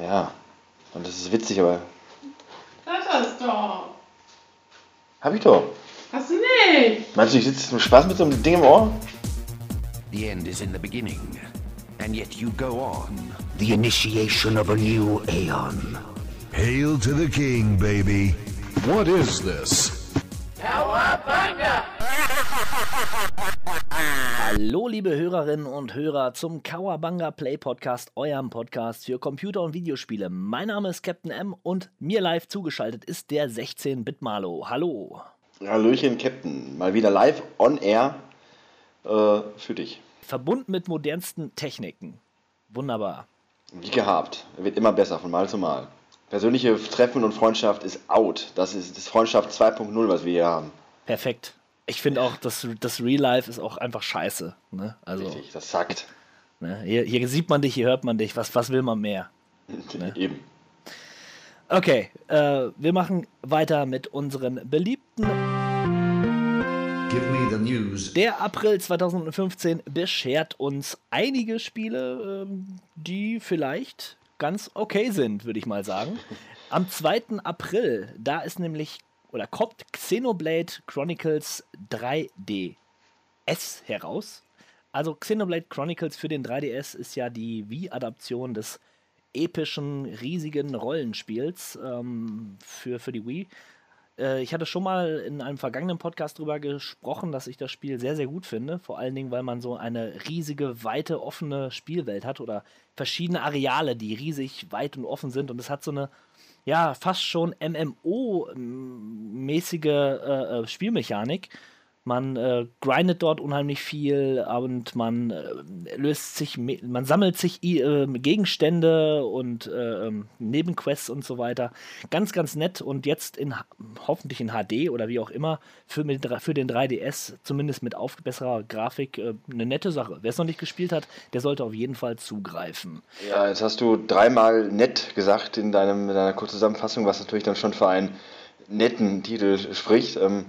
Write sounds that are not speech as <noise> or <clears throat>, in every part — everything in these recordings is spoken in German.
Ja. Und das ist witzig, aber. Das hast doch. Hab ich doch. Hast du nicht? Meinst du, ich sitze zum Spaß mit so einem Ding im Ohr? The end is in the beginning, and yet you go on. The initiation of a new aeon. Hail to the king, baby. What is this? Hallo, liebe Hörerinnen und Hörer zum Kawabanga Play Podcast, eurem Podcast für Computer- und Videospiele. Mein Name ist Captain M und mir live zugeschaltet ist der 16-Bit-Malo. Hallo. Hallöchen, Captain. Mal wieder live on air äh, für dich. Verbunden mit modernsten Techniken. Wunderbar. Wie gehabt. Wird immer besser von Mal zu Mal. Persönliche Treffen und Freundschaft ist out. Das ist das Freundschaft 2.0, was wir hier haben. Perfekt. Ich finde auch, das, das Real Life ist auch einfach scheiße. Ne? Also, Richtig, das sackt. ne? Hier, hier sieht man dich, hier hört man dich. Was, was will man mehr? <laughs> Eben. Okay, äh, wir machen weiter mit unseren beliebten Give me the news. Der April 2015 beschert uns einige Spiele, ähm, die vielleicht ganz okay sind, würde ich mal sagen. Am 2. April, da ist nämlich, oder kommt Xenoblade Chronicles 3DS heraus. Also Xenoblade Chronicles für den 3DS ist ja die Wii-Adaption des epischen, riesigen Rollenspiels ähm, für, für die Wii. Äh, ich hatte schon mal in einem vergangenen Podcast darüber gesprochen, dass ich das Spiel sehr, sehr gut finde. Vor allen Dingen, weil man so eine riesige, weite, offene Spielwelt hat oder verschiedene Areale, die riesig weit und offen sind. Und es hat so eine, ja, fast schon MMO-mäßige äh, äh, Spielmechanik. Man äh, grindet dort unheimlich viel und man äh, löst sich, man sammelt sich äh, Gegenstände und äh, ähm, Nebenquests und so weiter. Ganz, ganz nett und jetzt in hoffentlich in HD oder wie auch immer für, mit, für den 3DS, zumindest mit auf besserer Grafik, äh, eine nette Sache. Wer es noch nicht gespielt hat, der sollte auf jeden Fall zugreifen. Ja, jetzt hast du dreimal nett gesagt in, deinem, in deiner Kurzzusammenfassung, was natürlich dann schon für einen netten Titel spricht. Ähm,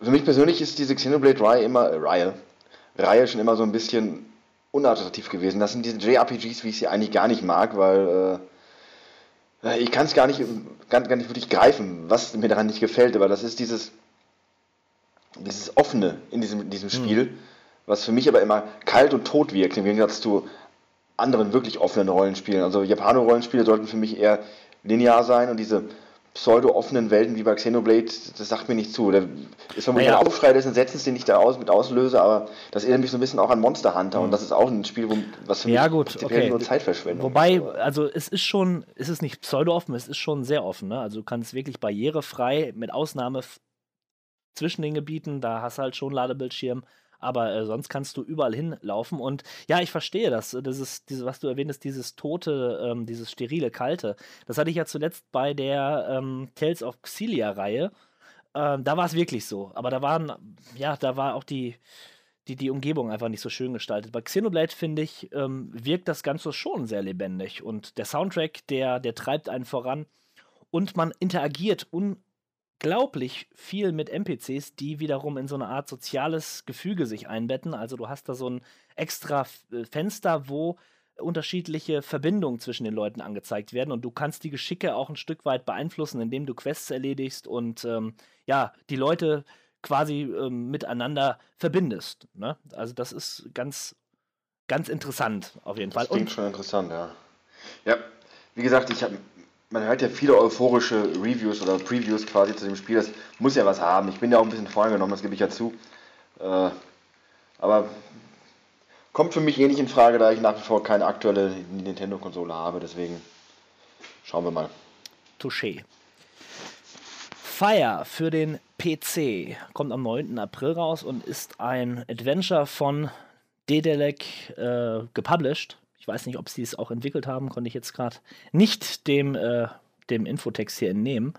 für mich persönlich ist diese Xenoblade Reihe immer, äh, Reihe, Reihe schon immer so ein bisschen unattraktiv gewesen. Das sind diese JRPGs, wie ich sie eigentlich gar nicht mag, weil äh, ich kann es gar nicht, gar, gar nicht wirklich greifen, was mir daran nicht gefällt, aber das ist dieses, dieses Offene in diesem, in diesem Spiel, was für mich aber immer kalt und tot wirkt, im Gegensatz zu anderen wirklich offenen Rollenspielen. Also Japano-Rollenspiele sollten für mich eher linear sein und diese pseudo-offenen Welten wie bei Xenoblade, das sagt mir nicht zu. Da ist vermutlich Naja. ein Aufschrei des Entsetzens, den ich da aus, mit auslöse, aber das erinnert mich so ein bisschen auch an Monster Hunter und das ist auch ein Spiel, wo, was für Ja, mich gut, prinzipiell okay. nur Zeitverschwendung Wobei, ist. also es ist schon, es ist nicht pseudo-offen, es ist schon sehr offen. Ne? Also du kannst wirklich barrierefrei, mit Ausnahme zwischen den Gebieten, da hast du halt schon Ladebildschirm, aber äh, sonst kannst du überall hinlaufen. Und ja, ich verstehe das. Das ist, diese, was du erwähntest, dieses tote, ähm, dieses sterile, kalte. Das hatte ich ja zuletzt bei der ähm, Tales of Xillia-Reihe. Ähm, da war es wirklich so. Aber da waren, ja, da war auch die, die, die Umgebung einfach nicht so schön gestaltet. Bei Xenoblade, finde ich, ähm, wirkt das Ganze schon sehr lebendig. Und der Soundtrack, der, der treibt einen voran. Und man interagiert unglaublich viel mit NPCs, die wiederum in so eine Art soziales Gefüge sich einbetten. Also du hast da so ein extra äh, Fenster, wo unterschiedliche Verbindungen zwischen den Leuten angezeigt werden und du kannst die Geschicke auch ein Stück weit beeinflussen, indem du Quests erledigst und ähm, ja, die Leute quasi ähm, miteinander verbindest. Ne? Also das ist ganz, ganz interessant auf jeden Fall. Das klingt Und schon interessant, ja. Ja, wie gesagt, ich hab, man hört ja viele euphorische Reviews oder Previews quasi zu dem Spiel. Das muss ja was haben. Ich bin ja auch ein bisschen voreingenommen, das gebe ich ja zu. Äh, aber kommt für mich eh nicht in Frage, da ich nach wie vor keine aktuelle Nintendo-Konsole habe. Deswegen schauen wir mal. Touché. Fire für den PC kommt am 9. April raus und ist ein Adventure von Dedalek äh, gepublished. Weiß nicht, ob sie es auch entwickelt haben, konnte ich jetzt gerade nicht dem, äh, dem Infotext hier entnehmen.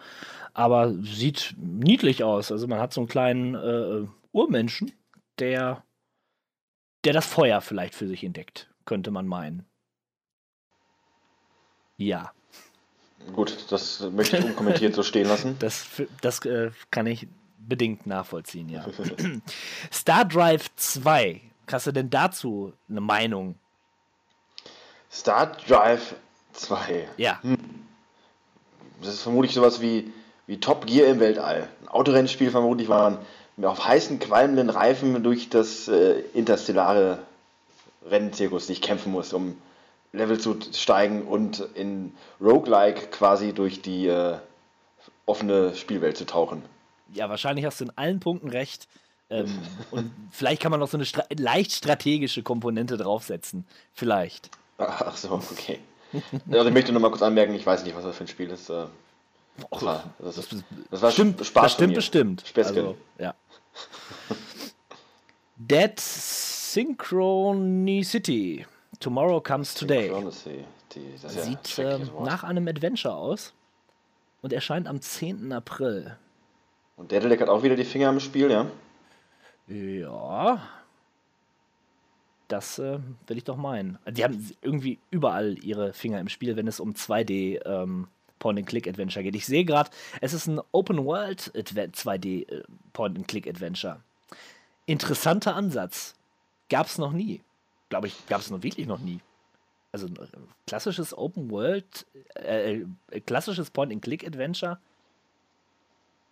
Aber sieht niedlich aus. Also man hat so einen kleinen äh, Urmenschen, der, der das Feuer vielleicht für sich entdeckt, könnte man meinen. Ja. Gut, das möchte ich unkommentiert so stehen lassen. <laughs> Das, das äh, kann ich bedingt nachvollziehen, ja. <laughs> Star Drive 2, hast du denn dazu eine Meinung? Star Drive 2. Ja. Das ist vermutlich sowas wie, wie Top Gear im Weltall. Ein Autorennspiel vermutlich, weil man auf heißen, qualmenden Reifen durch das äh, interstellare Rennzirkus sich kämpfen muss, um Level zu steigen und in Roguelike quasi durch die äh, offene Spielwelt zu tauchen. Ja, wahrscheinlich hast du in allen Punkten recht. Ähm, <laughs> und vielleicht kann man noch so eine stra leicht strategische Komponente draufsetzen. Vielleicht. Ach so, okay. Also ich möchte nur mal kurz anmerken, ich weiß nicht, was das für ein Spiel ist. Äh, Das war, das ist, das war Bestimmt, Spaß bestimmt, bestimmt. Späßchen. Also, ja. Dead Synchronicity. Tomorrow comes today. Das ist ja Sieht schreckliches ähm, nach einem Adventure aus und erscheint am 10. April. Und Daedalus hat auch wieder die Finger im Spiel, ja? Ja. Das äh, will ich doch meinen. Die haben irgendwie überall ihre Finger im Spiel, wenn es um 2D ähm, Point-and-Click-Adventure geht. Ich sehe gerade, es ist ein Open-World 2D äh, Point-and-Click-Adventure. Interessanter Ansatz. Gab es noch nie. Glaube ich, gab es noch wirklich noch nie. Also ein äh, klassisches Open-World, äh, äh, klassisches Point-and-Click-Adventure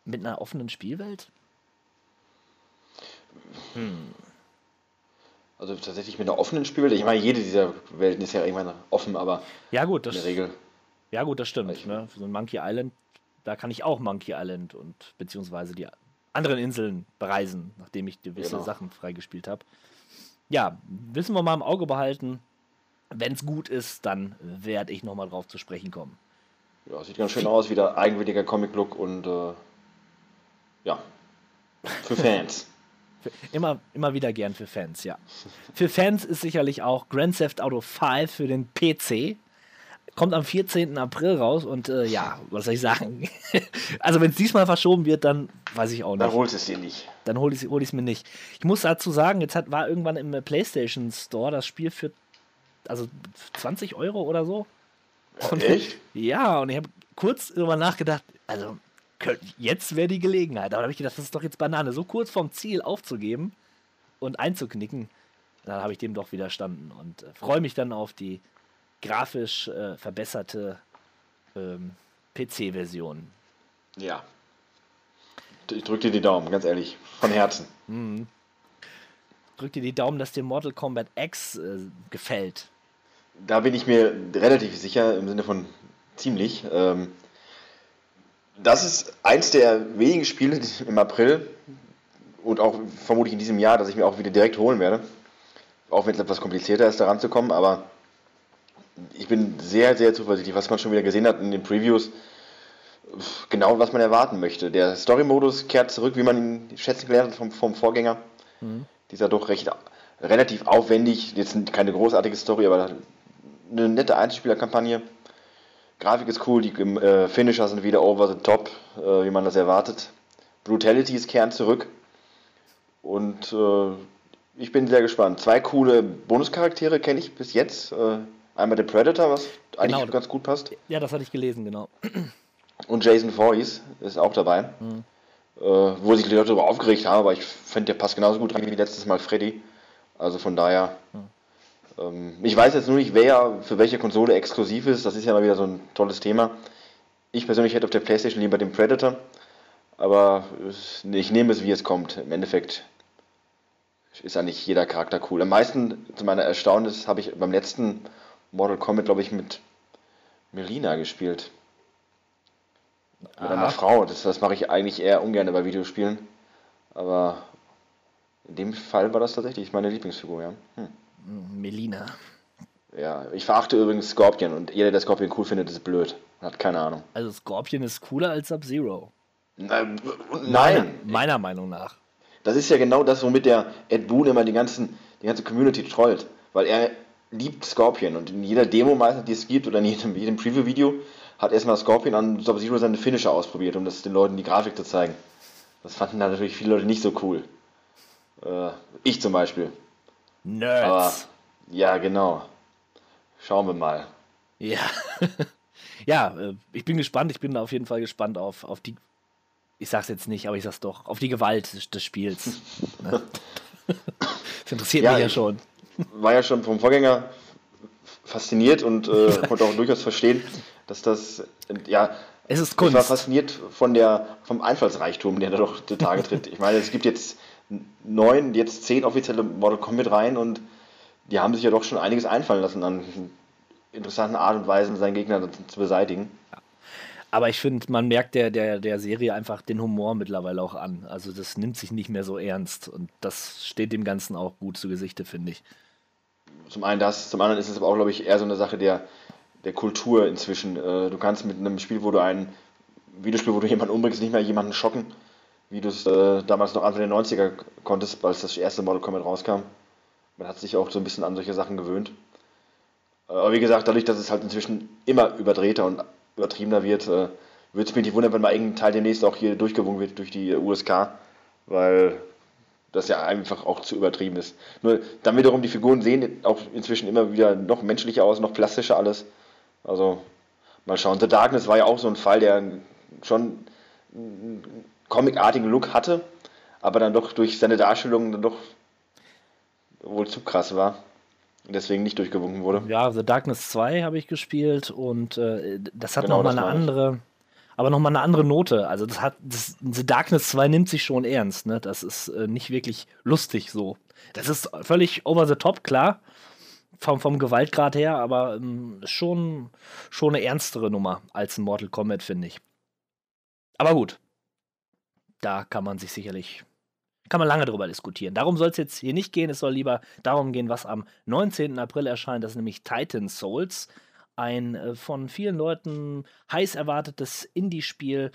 mit einer offenen Spielwelt? Also tatsächlich mit einer offenen Spielwelt. Ich meine, jede dieser Welten ist ja irgendwann offen, aber Ja, gut, in das, der Regel. ja, gut, das stimmt. Ne? Für so ein Monkey Island, da kann ich auch Monkey Island und beziehungsweise die anderen Inseln bereisen, nachdem ich gewisse Genau. Sachen freigespielt habe. Ja, wissen wir mal im Auge behalten. Wenn es gut ist, dann werde ich nochmal drauf zu sprechen kommen. Ja, sieht ganz schön aus, wieder eigenwilliger Comic-Look und äh, ja, für <laughs> Fans. Für, immer, immer wieder gern für Fans, ja. Für Fans ist sicherlich auch Grand Theft Auto 5 für den PC. Kommt am 14. April raus und äh, ja, was soll ich sagen? <laughs> also wenn es diesmal verschoben wird, dann weiß ich auch Dann nicht. holst es dir nicht. Dann hole ich es hol ich's mir nicht. Ich muss dazu sagen, jetzt hat, war irgendwann im äh, PlayStation Store das Spiel für also 20 Euro oder so. Und, Echt? <laughs> Ja, und ich habe kurz darüber nachgedacht, also jetzt wäre die Gelegenheit. Aber da habe ich gedacht, das ist doch jetzt Banane, so kurz vom Ziel aufzugeben und einzuknicken. Dann habe ich dem doch widerstanden und äh, freue mich dann auf die grafisch äh, verbesserte ähm, PC-Version. Ja. Ich drück dir die Daumen, ganz ehrlich. Von Herzen. Drück dir die Daumen, dass dir Mortal Kombat X äh, gefällt. Da bin ich mir relativ sicher, im Sinne von ziemlich. Ähm, das ist eins der wenigen Spiele im April und auch vermutlich in diesem Jahr, dass ich mir auch wieder direkt holen werde. Auch wenn es etwas komplizierter ist, da ranzukommen, aber ich bin sehr, sehr zuversichtlich, was man schon wieder gesehen hat in den Previews. Genau, was man erwarten möchte. Der Story-Modus kehrt zurück, wie man ihn schätzen gelernt hat vom, vom Vorgänger. Dieser doch recht relativ aufwendig, jetzt keine großartige Story, aber eine nette Einzelspielerkampagne. Grafik ist cool, die äh, Finisher sind wieder over the top, äh, wie man das erwartet. Brutality ist kehren zurück. Und äh, ich bin sehr gespannt. Zwei coole Bonuscharaktere kenne ich bis jetzt. Äh, einmal der Predator, was eigentlich Genau. ganz gut passt. Ja, das hatte ich gelesen, genau. Und Jason Voorhees ist auch dabei. Äh, wo sich die Leute darüber aufgeregt haben, aber ich finde, der passt genauso gut rein wie letztes Mal Freddy. Also von daher. Ähm, ich weiß jetzt nur nicht, wer für welche Konsole exklusiv ist. Das ist ja mal wieder so ein tolles Thema. Ich persönlich hätte auf der Playstation lieber den Predator. Aber ich nehme es, wie es kommt. Im Endeffekt ist eigentlich jeder Charakter cool. Am meisten, zu meiner Erstaunnis, habe ich beim letzten Mortal Kombat, glaube ich, mit Melina gespielt. Mit einer Aha. Frau. Das, das mache ich eigentlich eher ungern bei Videospielen. Aber in dem Fall war das tatsächlich meine Lieblingsfigur, ja. Hm. Melina. Ja, ich verachte übrigens Scorpion und jeder, der Scorpion cool findet, ist blöd. Hat keine Ahnung. Also Scorpion ist cooler als Sub-Zero. Nein, Meiner, nein. meiner Meinung nach. Das ist ja genau das, womit der Ed Boon immer die, ganzen, die ganze Community trollt. Weil er liebt Scorpion und in jeder Demo meistens, die es gibt, oder in jedem, jedem Preview-Video, hat erstmal Scorpion an Sub-Zero seine Finisher ausprobiert, um das den Leuten die Grafik zu zeigen. Das fanden natürlich viele Leute nicht so cool. Äh, ich zum Beispiel. Aber Nerds. ja, genau. Schauen wir mal. Ja. <laughs> ja, äh, ich bin gespannt. Ich bin auf jeden Fall gespannt auf, auf die. Ich sag's jetzt nicht, aber ich sag's doch. Auf die Gewalt des, des Spiels. <laughs> Ne? <laughs> das interessiert Ja, mich ja ich- schon. War ja schon vom Vorgänger fasziniert und äh, konnte auch durchaus verstehen, dass das, ja, Es ist ich war Kunst. fasziniert von der, vom Einfallsreichtum, der da doch zutage tritt. Ich meine, es gibt jetzt neun, jetzt zehn offizielle Mortal Kombat Reihen und die haben sich ja doch schon einiges einfallen lassen an interessanten Art und Weisen, seinen Gegner zu beseitigen. Aber ich finde, man merkt der, der, der Serie einfach den Humor mittlerweile auch an. Also das nimmt sich nicht mehr so ernst. Und das steht dem Ganzen auch gut zu Gesichte, finde ich. Zum einen das, zum anderen ist es aber auch, glaube ich, eher so eine Sache der, der Kultur inzwischen. Äh, Du kannst mit einem Spiel, wo du ein Videospiel, wo du jemanden umbringst, nicht mehr jemanden schocken, wie du es äh, damals noch Anfang der 90er konntest, als das erste Mortal Kombat rauskam. Man hat sich auch so ein bisschen an solche Sachen gewöhnt. Äh, Aber wie gesagt, dadurch, dass es halt inzwischen immer überdrehter und übertriebener wird, äh, würde es mich nicht wundern, wenn mal irgendein Teil demnächst auch hier durchgewunken wird durch die USK, weil das ja einfach auch zu übertrieben ist. Nur dann wiederum, die Figuren sehen auch inzwischen immer wieder noch menschlicher aus, noch plastischer alles. Also mal schauen. The Darkness war ja auch so ein Fall, der schon comicartigen Look hatte, aber dann doch durch seine Darstellung dann doch wohl zu krass war und deswegen nicht durchgewunken wurde. Ja, The Darkness 2 habe ich gespielt und äh, das hat Genau, nochmal eine meine ich. andere, aber nochmal eine andere Note. Also das hat, das, The Darkness 2 nimmt sich schon ernst, ne? Das ist äh, nicht wirklich lustig so. Das ist völlig over the top, klar, vom, vom Gewaltgrad her, aber ähm, schon, schon eine ernstere Nummer als ein Mortal Kombat, finde ich. Aber gut, da kann man sich sicherlich, kann man lange drüber diskutieren. Darum soll es jetzt hier nicht gehen, es soll lieber darum gehen, was am 19. April erscheint, das ist nämlich Titan Souls, ein äh, von vielen Leuten heiß erwartetes Indie-Spiel,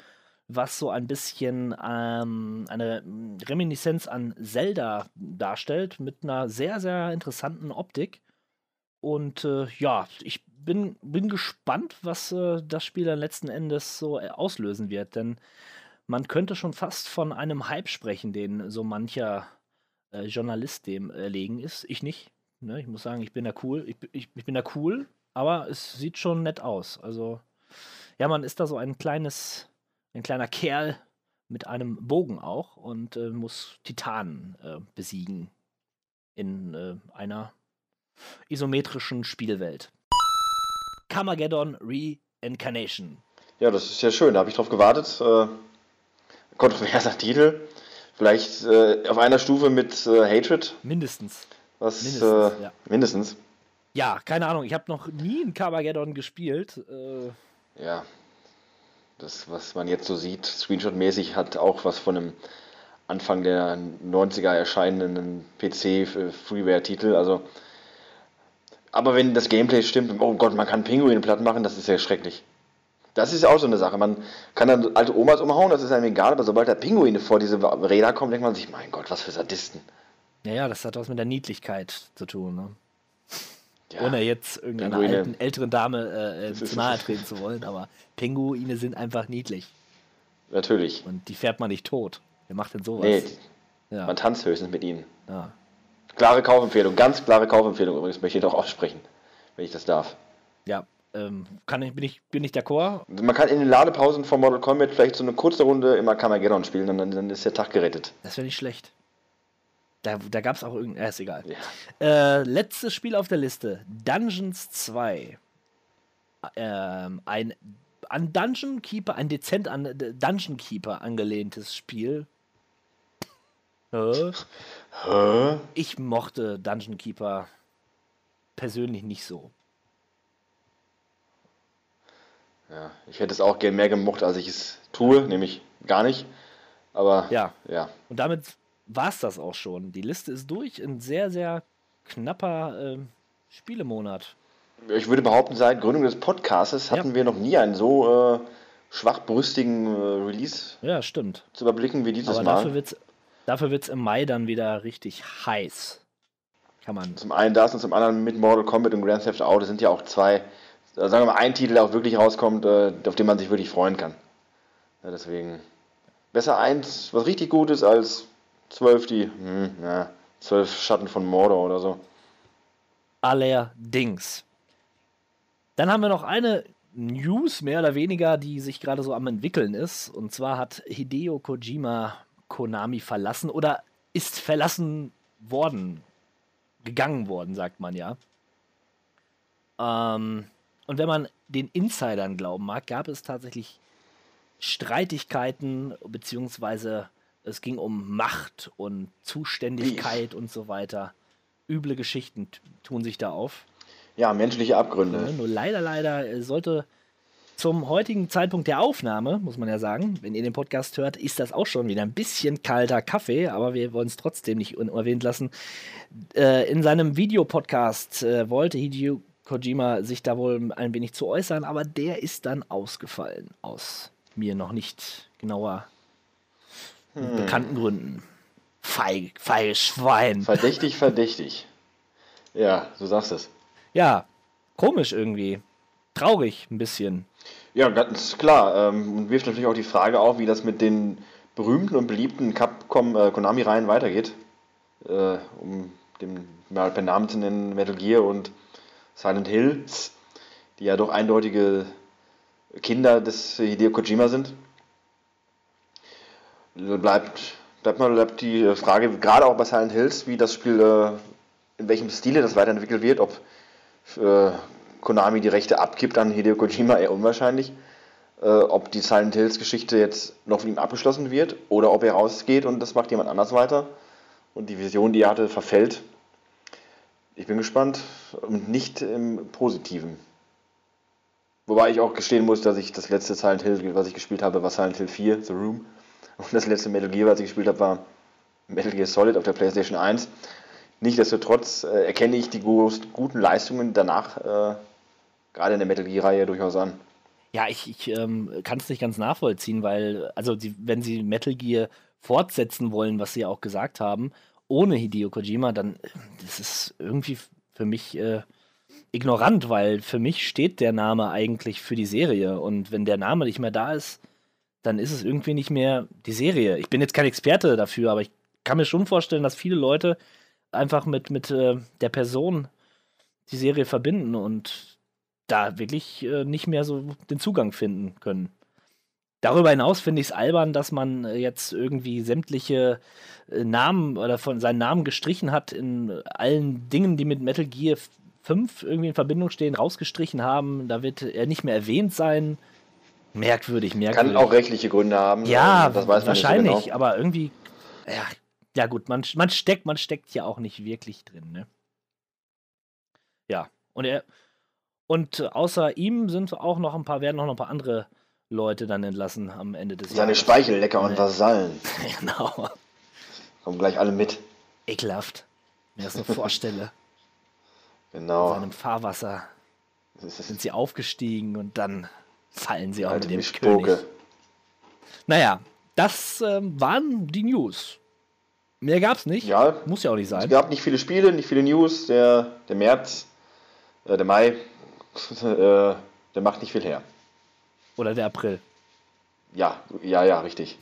was so ein bisschen ähm, eine mm, Reminiszenz an Zelda darstellt, mit einer sehr, sehr interessanten Optik. Und äh, ja, ich bin, bin gespannt, was äh, das Spiel dann letzten Endes so äh, auslösen wird, denn man könnte schon fast von einem Hype sprechen, den so mancher äh, Journalist dem erlegen ist. Ich nicht. Ne? Ich muss sagen, ich bin da cool. Ich, ich, ich bin da cool, aber es sieht schon nett aus. Also, ja, man ist da so ein kleines, ein kleiner Kerl mit einem Bogen auch und äh, muss Titanen äh, besiegen in äh, einer isometrischen Spielwelt. Carmageddon Reincarnation. Ja, das ist ja schön, da habe ich drauf gewartet. Äh, kontroverser Titel. Vielleicht äh, auf einer Stufe mit äh, Hatred, Mindestens. was Mindestens, äh, ja. mindestens. Ja, keine Ahnung. Ich habe noch nie ein Carmageddon gespielt. Äh, Ja, das, was man jetzt so sieht, Screenshot-mäßig, hat auch was von einem Anfang der 90er erscheinenden PC-Freeware-Titel. Also, aber wenn das Gameplay stimmt, oh Gott, man kann Pinguine platt machen, das ist ja schrecklich. Das ist ja auch so eine Sache. Man kann dann alte Omas umhauen, das ist einem egal, aber sobald da Pinguine vor diese Räder kommen, denkt man sich, mein Gott, was für Sadisten. naja, das hat was mit der Niedlichkeit zu tun. Ne? Ja, Ohne jetzt irgendeiner alten, älteren Dame äh, äh, zu nahe treten zu wollen, aber Pinguine sind einfach niedlich. natürlich. Und die fährt man nicht tot. Wer macht denn sowas? Nee, ja, man tanzt höchstens mit ihnen. ja. Klare Kaufempfehlung, ganz klare Kaufempfehlung übrigens, möchte ich doch aussprechen, wenn ich das darf. ja ähm, kann ich, bin ich, bin ich d'accord? Man kann in den Ladepausen von Mortal Kombat vielleicht so eine kurze Runde immer Carmageddon spielen und dann, dann ist der Tag gerettet. Das wäre nicht schlecht. Da, da gab es auch irgendein. Äh, ist egal. Ja. Äh, letztes Spiel auf der Liste: Dungeons 2. Ähm, ein an Dungeon Keeper, ein dezent an äh, Dungeon Keeper angelehntes Spiel. Hä? Hä? Ich mochte Dungeon Keeper persönlich nicht so. Ja, ich hätte es auch gern mehr gemocht, als ich es tue, nämlich gar nicht. Aber Ja. ja. Und damit war es das auch schon. Die Liste ist durch. Ein sehr, sehr knapper ähm, Spielemonat. Ich würde behaupten, seit Gründung des Podcasts hatten Ja. wir noch nie einen so äh, schwachbrüstigen äh, Release Ja, stimmt. zu überblicken wie dieses Aber Mal. dafür wird's, dafür wird's im Mai dann wieder richtig heiß. Kann man. Zum einen das und zum anderen mit Mortal Kombat und Grand Theft Auto sind ja auch zwei, äh, sagen wir mal, ein Titel, auch wirklich rauskommt, äh, auf den man sich wirklich freuen kann. Ja, deswegen besser eins, was richtig gut ist, als zwölf, die, hm, ja, zwölf Schatten von Mordor oder so. Allerdings. Dann haben wir noch eine News, mehr oder weniger, die sich gerade so am entwickeln ist. Und zwar hat Hideo Kojima Konami verlassen oder ist verlassen worden. Gegangen worden, sagt man ja. Ähm, und wenn man den Insidern glauben mag, gab es tatsächlich Streitigkeiten, beziehungsweise es ging um Macht und Zuständigkeit und so weiter. Üble Geschichten tun sich da auf. Ja, menschliche Abgründe. Ne? Nur leider, leider äh, sollte zum heutigen Zeitpunkt der Aufnahme, muss man ja sagen, wenn ihr den Podcast hört, ist das auch schon wieder ein bisschen kalter Kaffee, aber wir wollen es trotzdem nicht unerwähnt lassen. Äh, in seinem Videopodcast äh, wollte Hideo Kojima sich da wohl ein wenig zu äußern, aber der ist dann ausgefallen aus mir noch nicht genauer bekannten Gründen. Feig, feiges Schwein. Verdächtig, verdächtig. Ja, du sagst es. Ja, komisch irgendwie. Traurig ein bisschen. Ja, ganz klar. Ähm, und wirft natürlich auch die Frage auf, wie das mit den berühmten und beliebten Capcom äh, Konami-Reihen weitergeht. Äh, um den mal per Namen zu nennen, Metal Gear und Silent Hills, die ja doch eindeutige Kinder des Hideo Kojima sind. Bleibt, bleibt mal bleibt die Frage, gerade auch bei Silent Hills, wie das Spiel, äh, in welchem Stile das weiterentwickelt wird, ob äh, Konami die Rechte abgibt an Hideo Kojima, eher unwahrscheinlich. Äh, ob die Silent Hills Geschichte jetzt noch von ihm abgeschlossen wird oder ob er rausgeht und das macht jemand anders weiter und die Vision, die er hatte, verfällt. Ich bin gespannt und nicht im Positiven. Wobei ich auch gestehen muss, dass ich das letzte Silent Hill, was ich gespielt habe, war Silent Hill 4, The Room. Und das letzte Metal Gear, was ich gespielt habe, war Metal Gear Solid auf der PlayStation 1. Nichtsdestotrotz äh, erkenne ich die gu- guten Leistungen danach, äh, gerade in der Metal Gear-Reihe, durchaus an. Ja, ich, ich ähm, kann es nicht ganz nachvollziehen, weil, also die, wenn sie Metal Gear fortsetzen wollen, was sie ja auch gesagt haben, ohne Hideo Kojima, dann äh, das ist irgendwie für mich äh, ignorant, weil für mich steht der Name eigentlich für die Serie und wenn der Name nicht mehr da ist, dann ist es irgendwie nicht mehr die Serie. Ich bin jetzt kein Experte dafür, aber ich kann mir schon vorstellen, dass viele Leute einfach mit, mit äh, der Person die Serie verbinden und da wirklich äh, nicht mehr so den Zugang finden können. Darüber hinaus finde ich es albern, dass man äh, jetzt irgendwie sämtliche äh, Namen oder von seinen Namen gestrichen hat in allen Dingen, die mit Metal Gear 5 irgendwie in Verbindung stehen, rausgestrichen haben. Da wird er nicht mehr erwähnt sein. Merkwürdig, merkwürdig. Kann auch rechtliche Gründe haben. Ja, ähm, das weiß man wahrscheinlich, nicht so genau. aber irgendwie, ja, ja gut, man, man steckt, man steckt ja auch nicht wirklich drin, ne? Ja, und er, und außer ihm sind auch noch ein paar, werden auch noch ein paar andere Leute dann entlassen am Ende des Seine Jahres. Speichellecker und. Vasallen. <laughs> genau. Kommen gleich alle mit. Ekelhaft. Ich das nur vorstelle. <laughs> In Genau. seinem Fahrwasser sind sie aufgestiegen und dann fallen sie auch alte mit dem Mischpoke. König. Naja, das ähm, waren die News. Mehr gab's nicht. Ja, Muss ja auch nicht es sein. gab nicht viele Spiele, nicht viele News. Der, der März, äh, der Mai, <laughs> äh, der macht nicht viel her. Oder der April. Ja, ja, ja, richtig.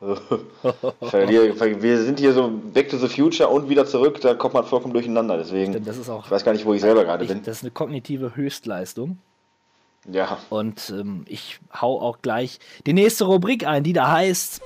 Wir sind hier so back to the future und wieder zurück, da kommt man vollkommen durcheinander. Deswegen, das ist auch ich weiß gar nicht, wo ich selber gerade bin. das ist eine kognitive Höchstleistung. Ja, Und ähm, ich hau auch gleich die nächste Rubrik ein, die da heißt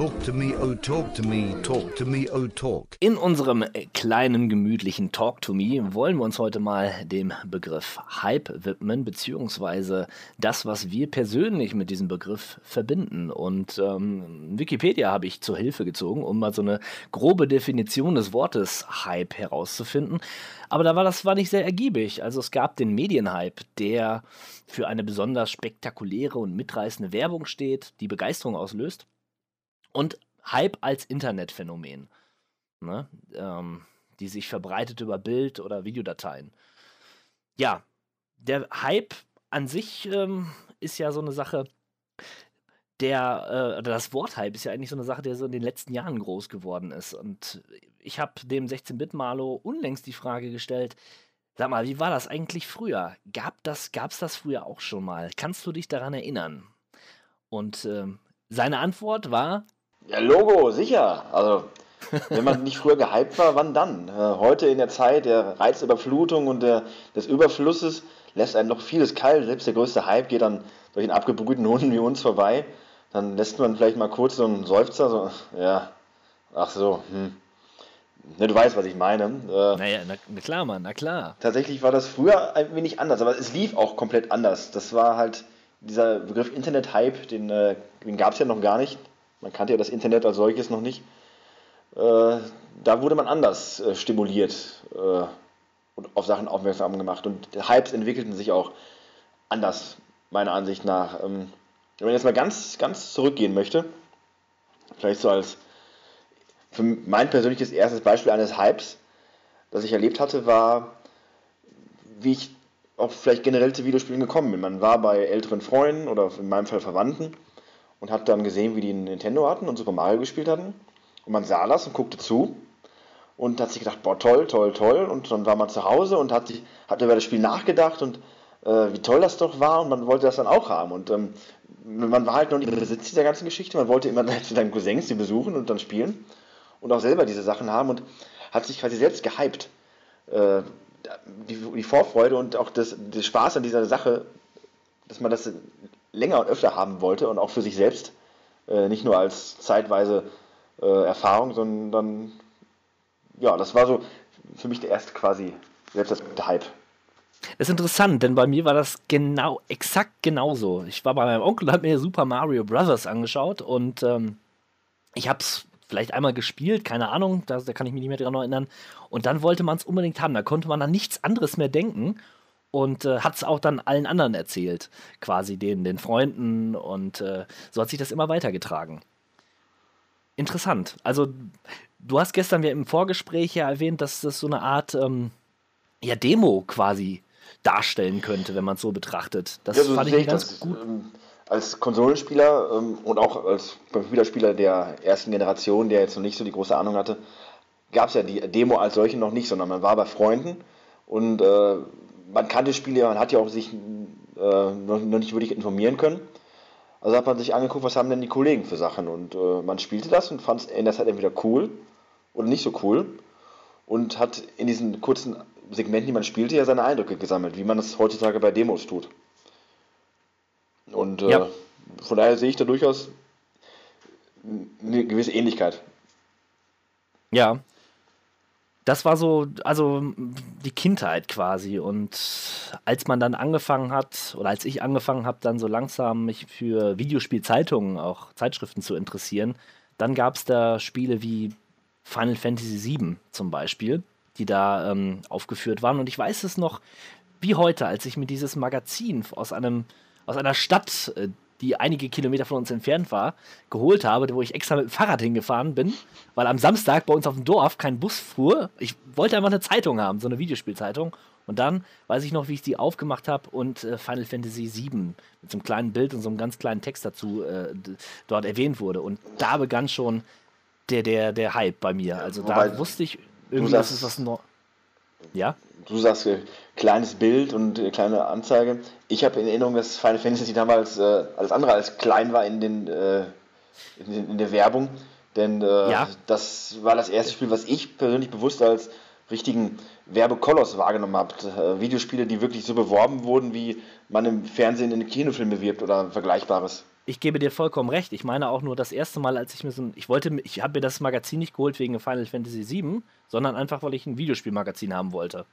Talk to me, oh talk to me, talk to me, oh talk. In unserem kleinen, gemütlichen Talk to Me wollen wir uns heute mal dem Begriff Hype widmen, beziehungsweise das, was wir persönlich mit diesem Begriff verbinden. Und ähm, Wikipedia habe ich zur Hilfe gezogen, um mal so eine grobe Definition des Wortes Hype herauszufinden. Aber da war das war nicht sehr ergiebig. Also es gab den Medienhype, der für eine besonders spektakuläre und mitreißende Werbung steht, die Begeisterung auslöst. Und Hype als Internetphänomen ne, ähm, die sich verbreitet über Bild- oder Videodateien. Ja, der Hype an sich ähm, ist ja so eine Sache, der, äh, oder das Wort Hype ist ja eigentlich so eine Sache, der so in den letzten Jahren groß geworden ist. Und ich habe dem 16-Bit-Malo unlängst die Frage gestellt, sag mal, wie war das eigentlich früher? Gab das, gab's das früher auch schon mal? Kannst du dich daran erinnern? Und ähm, seine Antwort war, ja, Logo, sicher. Also, wenn man nicht früher gehypt war, wann dann? Äh, heute in der Zeit der Reizüberflutung und der, des Überflusses lässt einen noch vieles kalt. Selbst der größte Hype geht an solchen abgebrühten Hunden wie uns vorbei. Dann lässt man vielleicht mal kurz so einen Seufzer, so, ja, ach so, hm. Ne, du weißt, was ich meine. Äh, Naja, na, na klar, Mann, na klar. Tatsächlich war das früher ein wenig anders, aber es lief auch komplett anders. Das war halt dieser Begriff Internet-Hype, den, äh, den gab es ja noch gar nicht. Man kannte ja das Internet als solches noch nicht. Äh, da wurde man anders äh, stimuliert äh, und auf Sachen aufmerksam gemacht. Und Hypes entwickelten sich auch anders, meiner Ansicht nach. Ähm, wenn man jetzt mal ganz, ganz zurückgehen möchte, vielleicht so als mein persönliches erstes Beispiel eines Hypes, das ich erlebt hatte, war, wie ich auch vielleicht generell zu Videospielen gekommen bin. Man war bei älteren Freunden oder in meinem Fall Verwandten und hat dann gesehen, wie die Nintendo hatten und Super Mario gespielt hatten. Und man sah das und guckte zu und hat sich gedacht, boah, toll, toll, toll. Und dann war man zu Hause und hat, sich, hat über das Spiel nachgedacht und äh, wie toll das doch war und man wollte das dann auch haben. Und ähm, man war halt noch nicht im Besitz dieser ganzen Geschichte. Man wollte immer <laughs> seinen Cousins die besuchen und dann spielen und auch selber diese Sachen haben und hat sich quasi selbst gehypt. Äh, die, die Vorfreude und auch das, der Spaß an dieser Sache, dass man das länger und öfter haben wollte und auch für sich selbst, äh, nicht nur als zeitweise äh, Erfahrung, sondern ja, das war so für mich der erste quasi selbst der Hype. Das ist interessant, denn bei mir war das genau, exakt genauso. Ich war bei meinem Onkel und habe mir Super Mario Bros. angeschaut und ähm, ich habe es vielleicht einmal gespielt, keine Ahnung, da, da kann ich mich nicht mehr dran erinnern. Und dann wollte man es unbedingt haben. Da konnte man an nichts anderes mehr denken und äh, hat es auch dann allen anderen erzählt, quasi den, den Freunden und äh, so hat sich das immer weitergetragen. Interessant. Also, du hast gestern ja im Vorgespräch ja erwähnt, dass das so eine Art ähm, ja, Demo quasi darstellen könnte, wenn man es so betrachtet. Das Ja, so fand sehe ich ganz das. gut. Ähm, Als Konsolenspieler ähm, und auch als Computerspieler der ersten Generation, der jetzt noch nicht so die große Ahnung hatte, gab es ja die Demo als solche noch nicht, sondern man war bei Freunden und äh, man kannte Spiele, man hat ja auch sich äh, noch, noch nicht wirklich informieren können. Also hat man sich angeguckt, was haben denn die Kollegen für Sachen und äh, man spielte das und fand es in der Zeit entweder cool oder nicht so cool und hat in diesen kurzen Segmenten, die man spielte, ja seine Eindrücke gesammelt, wie man es heutzutage bei Demos tut. Und äh, Ja. von daher sehe ich da durchaus eine gewisse Ähnlichkeit. Ja. Das war so, also die Kindheit quasi. Und als man dann angefangen hat, oder als ich angefangen habe, dann so langsam mich für Videospielzeitungen, auch Zeitschriften zu interessieren, dann gab es da Spiele wie Final Fantasy VII zum Beispiel, die da ähm, aufgeführt waren. Und ich weiß es noch wie heute, als ich mir dieses Magazin aus einem aus einer Stadt, äh, die einige Kilometer von uns entfernt war, geholt habe, wo ich extra mit dem Fahrrad hingefahren bin, weil am Samstag bei uns auf dem Dorf kein Bus fuhr. Ich wollte einfach eine Zeitung haben, so eine Videospielzeitung. Und dann weiß ich noch, wie ich die aufgemacht habe und äh, Final Fantasy VII mit so einem kleinen Bild und so einem ganz kleinen Text dazu äh, dort erwähnt wurde. Und da begann schon der, der, der Hype bei mir. Also da wusste ich irgendwie, das ist was Neues. Ja? Du sagst äh, kleines Bild und äh, kleine Anzeige. Ich habe in Erinnerung, dass Final Fantasy damals äh, alles andere als klein war in, den, äh, in, den, in der Werbung. Denn äh, Ja. das war das erste Spiel, was ich persönlich bewusst als richtigen Werbekoloss wahrgenommen habe. Äh, Videospiele, die wirklich so beworben wurden, wie man im Fernsehen in Kinofilmen bewirbt oder Vergleichbares. Ich gebe dir vollkommen recht. Ich meine auch nur das erste Mal, als ich mir so ein. Ich wollte, mir- ich habe mir das Magazin nicht geholt wegen Final Fantasy VII, sondern einfach, weil ich ein Videospielmagazin haben wollte.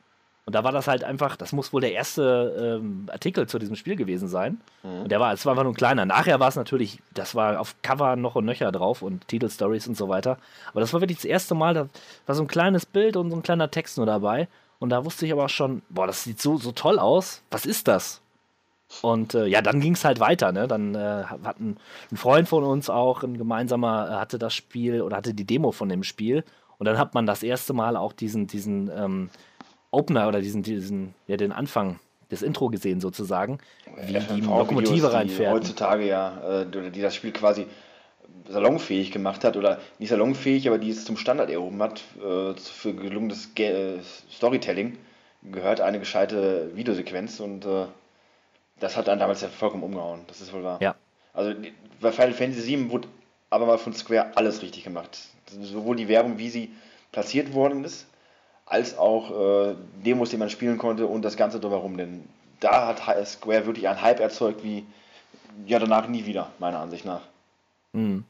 Und da war das halt einfach, das muss wohl der erste ähm, Artikel zu diesem Spiel gewesen sein. Und der war, es war einfach nur ein kleiner. Nachher war es natürlich, das war auf Cover noch und nöcher drauf und Titelstories und so weiter. Aber das war wirklich das erste Mal, da war so ein kleines Bild und so ein kleiner Text nur dabei. Und da wusste ich aber auch schon, boah, das sieht so, so toll aus. Was ist das? Und äh, ja, dann ging es halt weiter. Ne? Dann äh, hat ein, ein Freund von uns auch, ein gemeinsamer, äh, hatte das Spiel oder hatte die Demo von dem Spiel. Und dann hat man das erste Mal auch diesen, diesen ähm, Opener oder diesen, diesen, ja, den Anfang, das Intro gesehen sozusagen, wie die FMV-Videos, Lokomotive die reinfährt. heutzutage ja, äh, die das Spiel quasi salonfähig gemacht hat, oder nicht salonfähig, aber die es zum Standard erhoben hat, äh, für gelungenes Ge äh, Storytelling gehört eine gescheite Videosequenz und äh, das hat dann damals ja vollkommen umgehauen, das ist wohl wahr. Ja. Also bei Final Fantasy VII wurde aber mal von Square alles richtig gemacht. Sowohl die Werbung, wie sie platziert worden ist, als auch äh, Demos, die man spielen konnte und das Ganze drumherum. Denn da hat Square wirklich einen Hype erzeugt, wie ja danach nie wieder, meiner Ansicht nach. Mhm.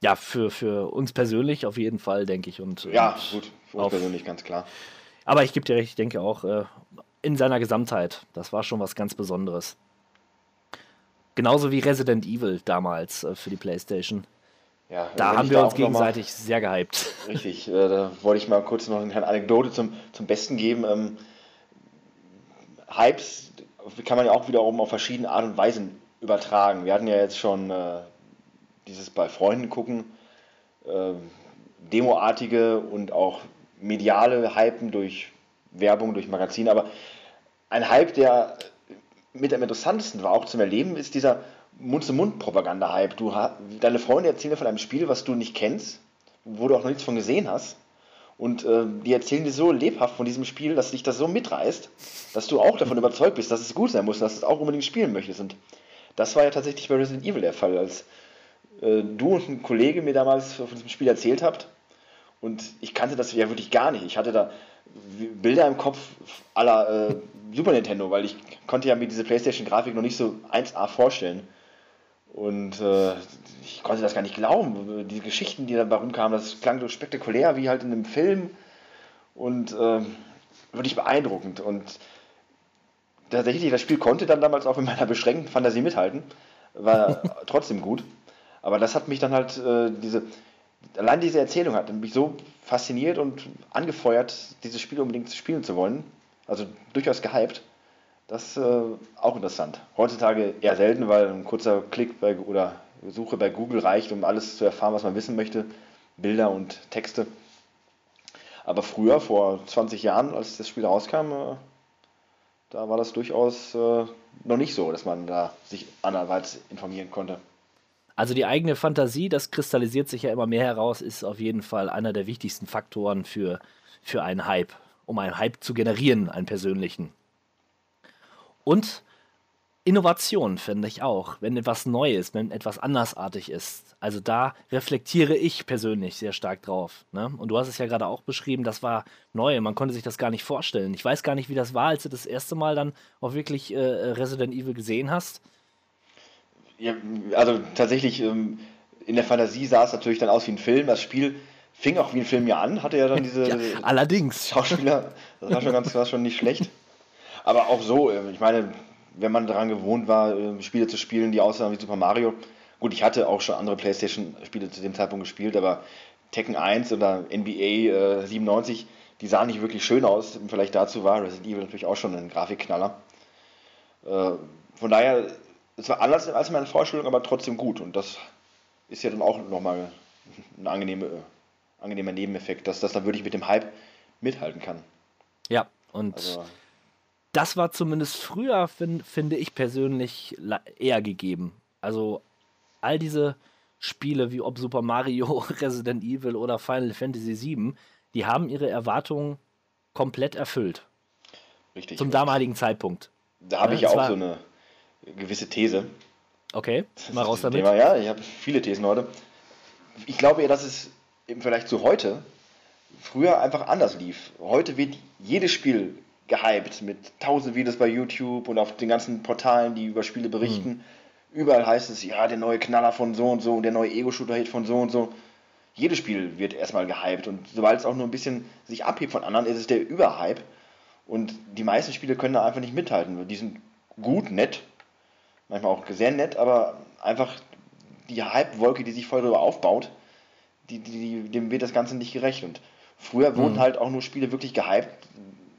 Ja, für, für uns persönlich auf jeden Fall, denke ich. Und, Ja, gut, für uns persönlich ganz klar. Aber ich gebe dir recht, ich denke auch äh, in seiner Gesamtheit. Das war schon was ganz Besonderes. Genauso wie Resident Evil damals äh, für die PlayStation. Ja, Da haben wir uns auch noch mal- gegenseitig sehr gehypt. Richtig, äh, da wollte ich mal kurz noch eine kleine Anekdote zum, zum Besten geben. Ähm, Hypes kann man ja auch wiederum auf verschiedene Art und Weisen übertragen. Wir hatten ja jetzt schon äh, dieses bei Freunden gucken, äh, Demoartige und auch mediale Hypen durch Werbung, durch Magazine, aber ein Hype, der mit am interessantesten war, auch zum Erleben, ist dieser Mund-zu-Mund-Propaganda-Hype. Deine Freunde erzählen dir von einem Spiel, was du nicht kennst, wo du auch noch nichts von gesehen hast. Und äh, die erzählen dir so lebhaft von diesem Spiel, dass dich das so mitreißt, dass du auch davon überzeugt bist, dass es gut sein muss, dass du es auch unbedingt spielen möchtest. Und das war ja tatsächlich bei Resident Evil der Fall, als äh, du und ein Kollege mir damals von diesem Spiel erzählt habt. Und ich kannte das ja wirklich gar nicht. Ich hatte da Bilder im Kopf aller äh, Super Nintendo, weil ich konnte ja mir diese PlayStation-Grafik noch nicht so 1A vorstellen. Und äh, ich konnte das gar nicht glauben. Die Geschichten, die dabei rumkamen, das klang so spektakulär wie halt in einem Film. Und äh, wirklich beeindruckend. Und tatsächlich, das Spiel konnte dann damals auch mit meiner beschränkten Fantasie mithalten. War <laughs> trotzdem gut. Aber das hat mich dann halt, äh, diese, allein diese Erzählung hat mich so fasziniert und angefeuert, dieses Spiel unbedingt spielen zu wollen. Also durchaus gehypt. Das ist äh, auch interessant. Heutzutage eher selten, weil ein kurzer Klick bei, oder Suche bei Google reicht, um alles zu erfahren, was man wissen möchte. Bilder und Texte. Aber früher, vor 20 Jahren, als das Spiel rauskam, äh, da war das durchaus äh, noch nicht so, dass man da sich anderweitig informieren konnte. Also die eigene Fantasie, das kristallisiert sich ja immer mehr heraus, ist auf jeden Fall einer der wichtigsten Faktoren für, für einen Hype, um einen Hype zu generieren, einen persönlichen. Und Innovation finde ich auch, wenn etwas neu ist, wenn etwas andersartig ist. Also da reflektiere ich persönlich sehr stark drauf. Ne? Und du hast es ja gerade auch beschrieben, das war neu, man konnte sich das gar nicht vorstellen. Ich weiß gar nicht, wie das war, als du das erste Mal dann auch wirklich äh, Resident Evil gesehen hast. Ja, also tatsächlich, ähm, in der Fantasie sah es natürlich dann aus wie ein Film. Das Spiel fing auch wie ein Film ja an, hatte ja dann <laughs> diese Ja, allerdings. <laughs> Schauspieler, das war schon ganz, war schon nicht schlecht. Aber auch so, äh, ich meine, wenn man daran gewohnt war, äh, Spiele zu spielen, die aussahen wie Super Mario. Gut, ich hatte auch schon andere PlayStation-Spiele zu dem Zeitpunkt gespielt, aber Tekken 1 oder NBA äh, 97, die sahen nicht wirklich schön aus. Vergleich dazu war Resident Evil natürlich auch schon ein Grafikknaller. Äh, von daher, es war anders als meine Vorstellung, aber trotzdem gut. Und das ist ja dann auch nochmal ein angenehme, angenehmer Nebeneffekt, dass das dann wirklich mit dem Hype mithalten kann. Ja, und Also, das war zumindest früher, fin finde ich persönlich, eher gegeben. Also all diese Spiele wie ob Super Mario, <laughs> Resident Evil oder Final Fantasy VII, die haben ihre Erwartungen komplett erfüllt. richtig. Zum damaligen Zeitpunkt. Da habe Ja, ich ja auch so eine gewisse These. Okay, mal raus damit. Thema, ja, ich habe viele Thesen heute. Ich glaube eher, dass es im Vergleich zu heute früher einfach anders lief. Heute wird jedes Spiel gehypt mit tausend Videos bei YouTube und auf den ganzen Portalen, die über Spiele berichten. Überall heißt es, ja, der neue Knaller von so und so und der neue Ego-Shooter-Hit von so und so. Jedes Spiel wird erstmal gehypt und sobald es auch nur ein bisschen sich abhebt von anderen, ist es der Überhype. Und die meisten Spiele können da einfach nicht mithalten. Die sind gut, nett, manchmal auch sehr nett, aber einfach die Hype-Wolke, die sich voll darüber aufbaut, die, die, die, dem wird das Ganze nicht gerecht. Und früher wurden halt auch nur Spiele wirklich gehypt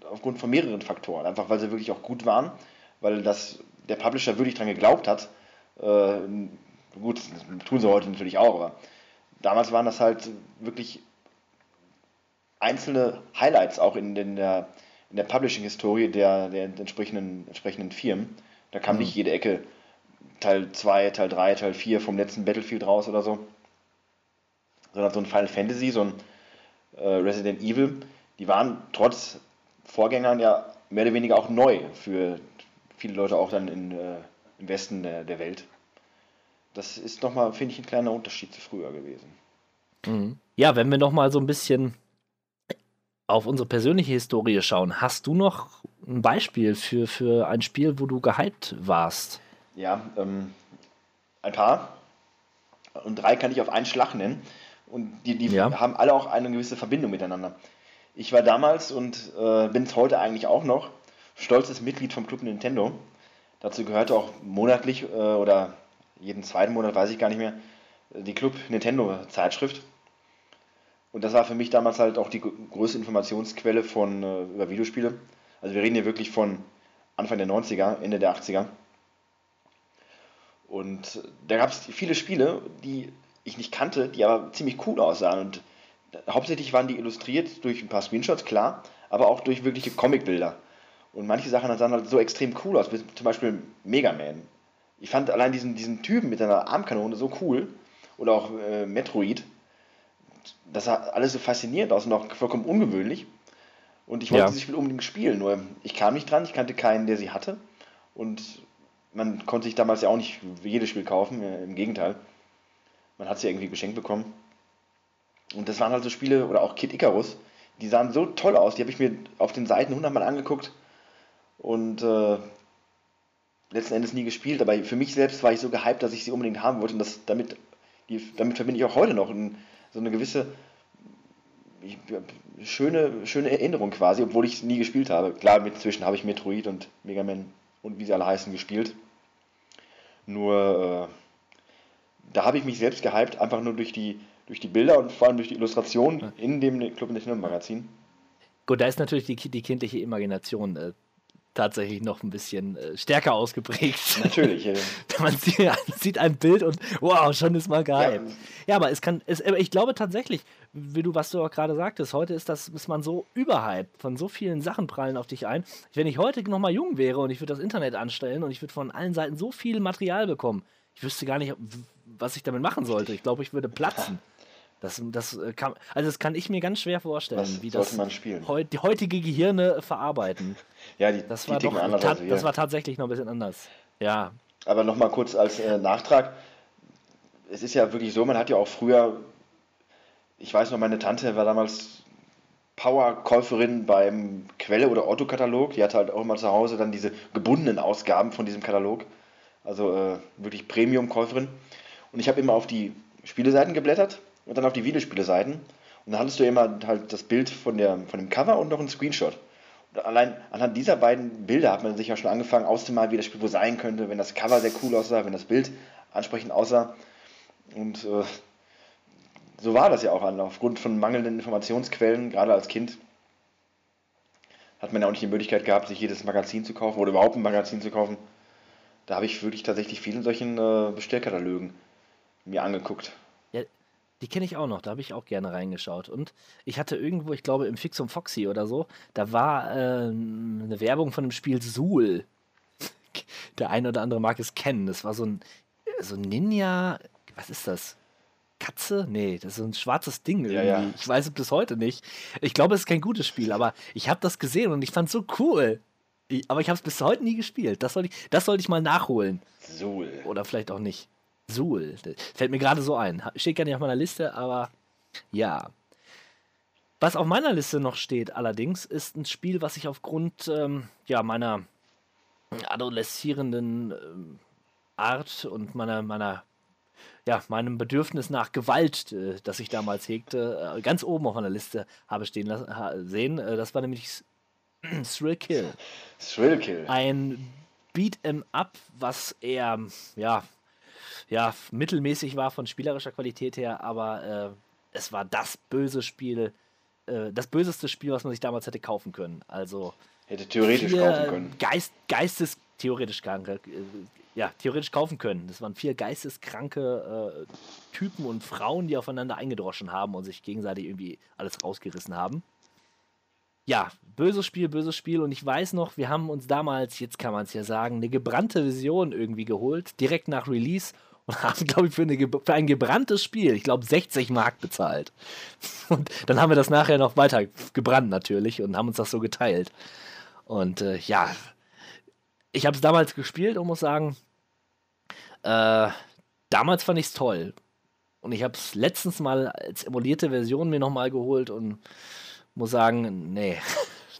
aufgrund von mehreren Faktoren. Einfach weil sie wirklich auch gut waren, weil das der Publisher wirklich dran geglaubt hat. Äh, gut, das tun sie heute natürlich auch, aber damals waren das halt wirklich einzelne Highlights auch in, den, der, in der Publishing-Historie der, der entsprechenden, entsprechenden Firmen. Da kam nicht jede Ecke Teil 2, Teil 3, Teil 4 vom letzten Battlefield raus oder so. Sondern so ein Final Fantasy, so ein äh, Resident Evil, die waren trotz Vorgängern ja mehr oder weniger auch neu für viele Leute auch dann in, äh, im Westen der, der Welt. Das ist nochmal, finde ich, ein kleiner Unterschied zu früher gewesen. Ja, wenn wir noch mal so ein bisschen auf unsere persönliche Historie schauen, hast du noch ein Beispiel für, für ein Spiel, wo du gehypt warst? Ja, ähm, ein paar. und drei kann ich auf einen Schlag nennen. Und die, die Ja. haben alle auch eine gewisse Verbindung miteinander. Ich war damals und äh, bin es heute eigentlich auch noch stolzes Mitglied vom Club Nintendo. Dazu gehörte auch monatlich äh, oder jeden zweiten Monat, weiß ich gar nicht mehr, äh, die Club Nintendo Zeitschrift. Und das war für mich damals halt auch die gr- größte Informationsquelle von, äh, über Videospiele. Also wir reden hier wirklich von Anfang der 90er, Ende der 80er. Und da gab es viele Spiele, die ich nicht kannte, die aber ziemlich cool aussahen. Und hauptsächlich waren die illustriert durch ein paar Screenshots, klar, aber auch durch wirkliche Comicbilder. Und manche Sachen sahen halt so extrem cool aus, wie zum Beispiel Mega Man. Ich fand allein diesen, diesen Typen mit seiner Armkanone so cool. Oder auch äh, Metroid. Das sah alles so faszinierend aus und auch vollkommen ungewöhnlich. Und ich wollte Ja. dieses Spiel unbedingt spielen, nur ich kam nicht dran, ich kannte keinen, der sie hatte. Und man konnte sich damals ja auch nicht jedes Spiel kaufen, äh, im Gegenteil. Man hat sie irgendwie geschenkt bekommen. Und das waren halt so Spiele, oder auch Kid Icarus, die sahen so toll aus, die habe ich mir auf den Seiten hundertmal angeguckt und äh, letzten Endes nie gespielt. Aber für mich selbst war ich so gehypt, dass ich sie unbedingt haben wollte und das, damit, die, damit verbinde ich auch heute noch ein, so eine gewisse ich, schöne, schöne Erinnerung quasi, obwohl ich es nie gespielt habe. Klar, inzwischen habe ich Metroid und Mega Man und wie sie alle heißen gespielt. Nur äh, da habe ich mich selbst gehypt, einfach nur durch die, durch die Bilder und vor allem durch die Illustrationen in dem Club Nintendo Magazin. Gut, da ist natürlich die, die kindliche Imagination äh, tatsächlich noch ein bisschen äh, stärker ausgeprägt. <laughs> Natürlich. Äh, <laughs> Man <laughs> sieht, sieht ein Bild und wow, schon ist mal geil. Ja. Ja, aber es kann, es, aber ich glaube tatsächlich, wie du, was du auch gerade sagtest, heute ist das, ist man so überhyped, von so vielen Sachen prallen auf dich ein. Wenn ich heute noch mal jung wäre und ich würde das Internet anstellen und ich würde von allen Seiten so viel Material bekommen, ich wüsste gar nicht, was ich damit machen sollte. Ich glaube, ich würde platzen. Das, das äh, kann, also das kann ich mir ganz schwer vorstellen, Was wie das man spielen? heu, die heutige Gehirne verarbeiten. <laughs> ja, die, Das die war doch, anders ta- das war tatsächlich noch ein bisschen anders. Ja, Aber nochmal kurz als äh, Nachtrag. Es ist ja wirklich so, man hat ja auch früher, ich weiß noch, meine Tante war damals Power-Käuferin beim Quelle- oder Otto-Katalog. Die hatte halt auch immer zu Hause dann diese gebundenen Ausgaben von diesem Katalog. Also äh, wirklich Premium-Käuferin. Und ich habe immer auf die Spieleseiten geblättert und dann auf die Videospieleseiten. Und dann hattest du immer halt das Bild von, der, von dem Cover und noch einen Screenshot. Und allein anhand dieser beiden Bilder hat man sich ja schon angefangen auszumalen, wie das Spiel wohl sein könnte, wenn das Cover sehr cool aussah, wenn das Bild ansprechend aussah. Und äh, so war das ja auch. Aufgrund von mangelnden Informationsquellen, gerade als Kind, hat man ja auch nicht die Möglichkeit gehabt, sich jedes Magazin zu kaufen oder überhaupt ein Magazin zu kaufen. Da habe ich wirklich tatsächlich viel in solchen äh, Bestellkatalogen mir angeguckt. Die kenne ich auch noch, da habe ich auch gerne reingeschaut. Und ich hatte irgendwo, ich glaube im Fixum Foxy oder so, da war ähm, eine Werbung von dem Spiel Suhl. <laughs> Der eine oder andere mag es kennen. Das war so ein, so ein Ninja, was ist das? Katze? Nee, das ist so ein schwarzes Ding irgendwie. Ja, ja. Ich weiß es bis heute nicht. Ich glaube, es ist kein gutes Spiel, aber ich habe das gesehen und ich fand es so cool. Ich, aber ich habe es bis heute nie gespielt. Das sollte ich, das sollte ich mal nachholen. Suhl. Oder vielleicht auch nicht. Suhl. Das Fällt mir gerade so ein. Steht gar nicht auf meiner Liste, aber ja. Was auf meiner Liste noch steht, allerdings, ist ein Spiel, was ich aufgrund ähm, ja, meiner adoleszierenden ähm, Art und meiner, meiner, ja, meinem Bedürfnis nach Gewalt, äh, das ich damals hegte, äh, ganz oben auf meiner Liste habe stehen lassen, ha, sehen. Äh, das war nämlich <clears throat> Thrill Kill Thrillkill. ein Beat'em Up, was eher, ja, ja, mittelmäßig war von spielerischer Qualität her, aber äh, es war das böse Spiel, äh, das böseste Spiel, was man sich damals hätte kaufen können. Also Hätte theoretisch vier kaufen können. Geist, Geistes, theoretisch kranke, äh, ja, theoretisch kaufen können. Das waren vier geisteskranke äh, Typen und Frauen, die aufeinander eingedroschen haben und sich gegenseitig irgendwie alles rausgerissen haben. Ja, böses Spiel, böses Spiel. Und ich weiß noch, wir haben uns damals, jetzt kann man es ja sagen, eine gebrannte Version irgendwie geholt, direkt nach Release. Und <laughs> haben, glaube ich, für, eine, für ein gebranntes Spiel, ich glaube, 60 Mark bezahlt. <laughs> Und dann haben wir das nachher noch weiter gebrannt natürlich und haben uns das so geteilt. Und äh, ja, ich habe es damals gespielt und muss sagen, äh, damals fand ich es toll. Und ich habe es letztens mal als emulierte Version mir nochmal geholt und muss sagen, nee,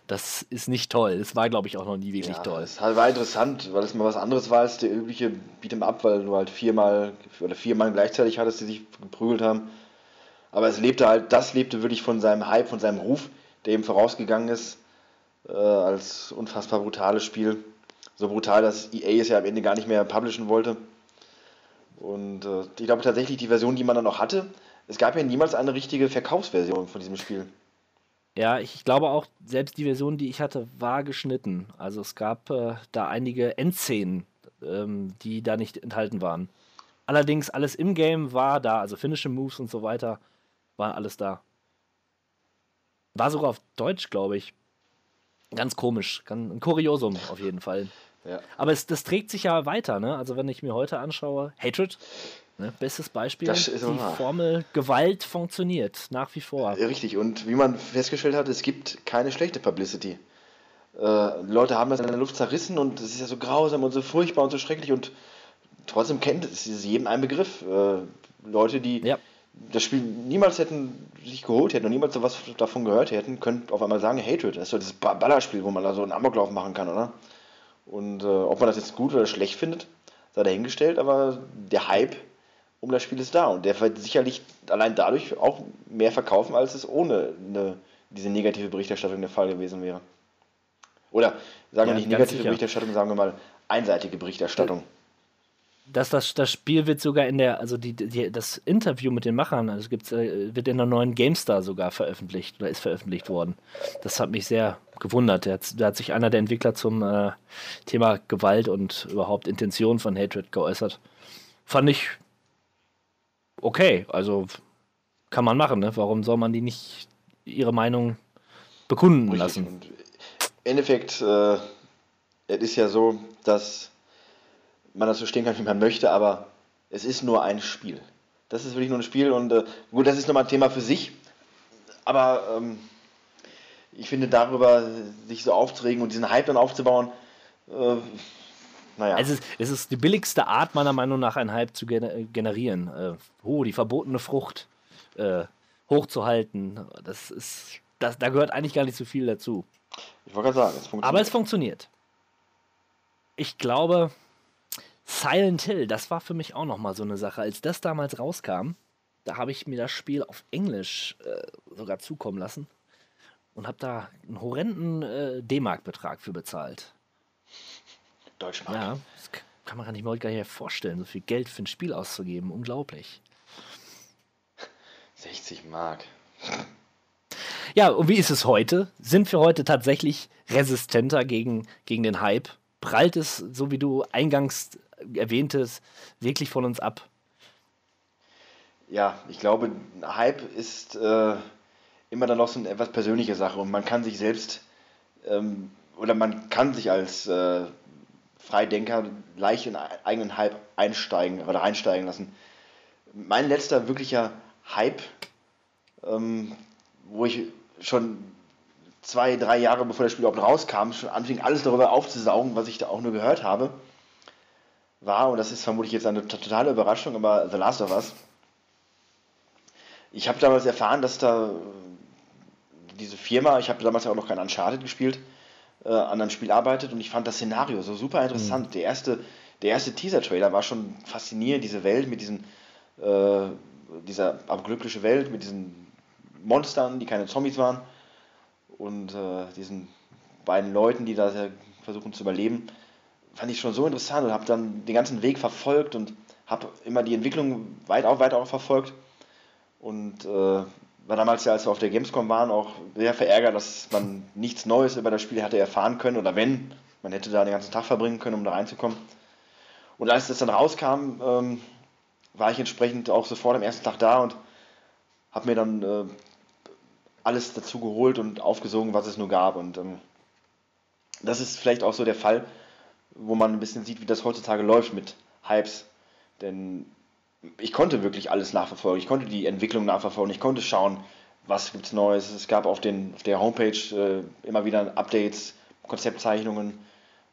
Das ist nicht toll. Das war, glaube ich, auch noch nie wirklich Ja, toll. es war interessant, weil es mal was anderes war als der übliche Beat'em Up, weil du halt viermal oder vier Mann gleichzeitig hattest, die sich geprügelt haben. Aber es lebte halt, das lebte wirklich von seinem Hype, von seinem Ruf, der ihm vorausgegangen ist, äh, als unfassbar brutales Spiel. So brutal, dass EA es ja am Ende gar nicht mehr publishen wollte. Und äh, ich glaube tatsächlich, die Version, die man dann noch hatte, es gab ja niemals eine richtige Verkaufsversion von diesem Spiel. Ja, ich glaube auch, selbst die Version, die ich hatte, war geschnitten. Also es gab äh, da einige Endszenen, ähm, die da nicht enthalten waren. Allerdings alles im Game war da, also Finishing Moves und so weiter, war alles da. War sogar auf Deutsch, glaube ich. Ganz komisch, ein Kuriosum auf jeden Fall. Ja. Aber es, das trägt sich ja weiter, ne? Also wenn ich mir heute anschaue, Hatred, ne? bestes Beispiel, Das ist die wahr. Formel Gewalt funktioniert nach wie vor. Richtig, und wie man festgestellt hat, es gibt keine schlechte Publicity. Äh, Leute haben das in der Luft zerrissen und es ist ja so grausam und so furchtbar und so schrecklich und trotzdem kennt es ist jedem ein Begriff. Äh, Leute, die Ja. das Spiel niemals hätten sich geholt hätten und niemals so was davon gehört hätten, können auf einmal sagen, Hatred, das ist so das Ba- Ballerspiel, wo man da so einen Amoklauf machen kann, oder? Und äh, ob man das jetzt gut oder schlecht findet, sei dahingestellt, aber der Hype um das Spiel ist da und der wird sicherlich allein dadurch auch mehr verkaufen, als es ohne eine, diese negative Berichterstattung der Fall gewesen wäre. Oder sagen wir Ja, nicht ganz negative sicher. Berichterstattung, sagen wir mal einseitige Berichterstattung. Das, das, das Spiel wird sogar in der, also die, die, das Interview mit den Machern, also gibt's, äh, wird in der neuen GameStar sogar veröffentlicht oder ist veröffentlicht worden. Das hat mich sehr gewundert. Da hat, da hat sich einer der Entwickler zum äh, Thema Gewalt und überhaupt Intention von Hatred geäußert. Fand ich okay. Also kann man machen, ne? Warum soll man die nicht ihre Meinung bekunden Richtig. lassen? Und im Endeffekt, äh, es ist ja so, dass man das so stehen kann, wie man möchte, aber es ist nur ein Spiel. Das ist wirklich nur ein Spiel und äh, gut, das ist nochmal ein Thema für sich, aber ähm, ich finde darüber sich so aufzuregen und diesen Hype dann aufzubauen, äh, naja. Es ist, es ist die billigste Art, meiner Meinung nach, einen Hype zu gener- generieren. Äh, oh, die verbotene Frucht äh, hochzuhalten. Das ist, das, da gehört eigentlich gar nicht so viel dazu. ich wollte gerade sagen, es funktioniert. Aber es funktioniert. Ich glaube, Silent Hill, das war für mich auch nochmal so eine Sache. Als das damals rauskam, da habe ich mir das Spiel auf Englisch äh, sogar zukommen lassen und habe da einen horrenden äh, D-Mark-Betrag für bezahlt. Deutschmark. Ja, das kann man sich heute gar nicht mehr vorstellen, so viel Geld für ein Spiel auszugeben. Unglaublich. 60 Mark. Ja, und wie ist es heute? Sind wir heute tatsächlich resistenter gegen, gegen den Hype? Prallt es, so wie du eingangs erwähntest, wirklich von uns ab? Ja, ich glaube, Hype ist äh, immer dann noch so eine etwas persönliche Sache und man kann sich selbst ähm, oder man kann sich als äh, Freidenker leicht in eigenen Hype einsteigen oder einsteigen lassen. Mein letzter wirklicher Hype, ähm, wo ich schon zwei, drei Jahre bevor das Spiel überhaupt rauskam, schon anfing alles darüber aufzusaugen, was ich da auch nur gehört habe, war, und das ist vermutlich jetzt eine to- totale Überraschung, aber The Last of Us. Ich habe damals erfahren, dass da diese Firma, ich habe damals ja auch noch kein Uncharted gespielt, äh, an einem Spiel arbeitet und ich fand das Szenario so super interessant. Der erste, der erste Teaser-Trailer war schon faszinierend, diese Welt mit diesen, äh, dieser apokalyptische Welt mit diesen Monstern, die keine Zombies waren und äh, diesen beiden Leuten, die da versuchen zu überleben, fand ich schon so interessant und habe dann den ganzen Weg verfolgt und habe immer die Entwicklung weit auch weiter auch verfolgt und äh, war damals ja, als wir auf der Gamescom waren, auch sehr verärgert, dass man nichts Neues über das Spiel hatte erfahren können oder wenn, man hätte da den ganzen Tag verbringen können, um da reinzukommen. Und als das dann rauskam, ähm, war ich entsprechend auch sofort am ersten Tag da und habe mir dann äh, alles dazu geholt und aufgesogen, was es nur gab. Und ähm, das ist vielleicht auch so der Fall, wo man ein bisschen sieht, wie das heutzutage läuft mit Hypes. Denn ich konnte wirklich alles nachverfolgen. Ich konnte die Entwicklung nachverfolgen. Ich konnte schauen, was gibt's Neues. Es gab auf, den, auf der Homepage äh, immer wieder Updates, Konzeptzeichnungen,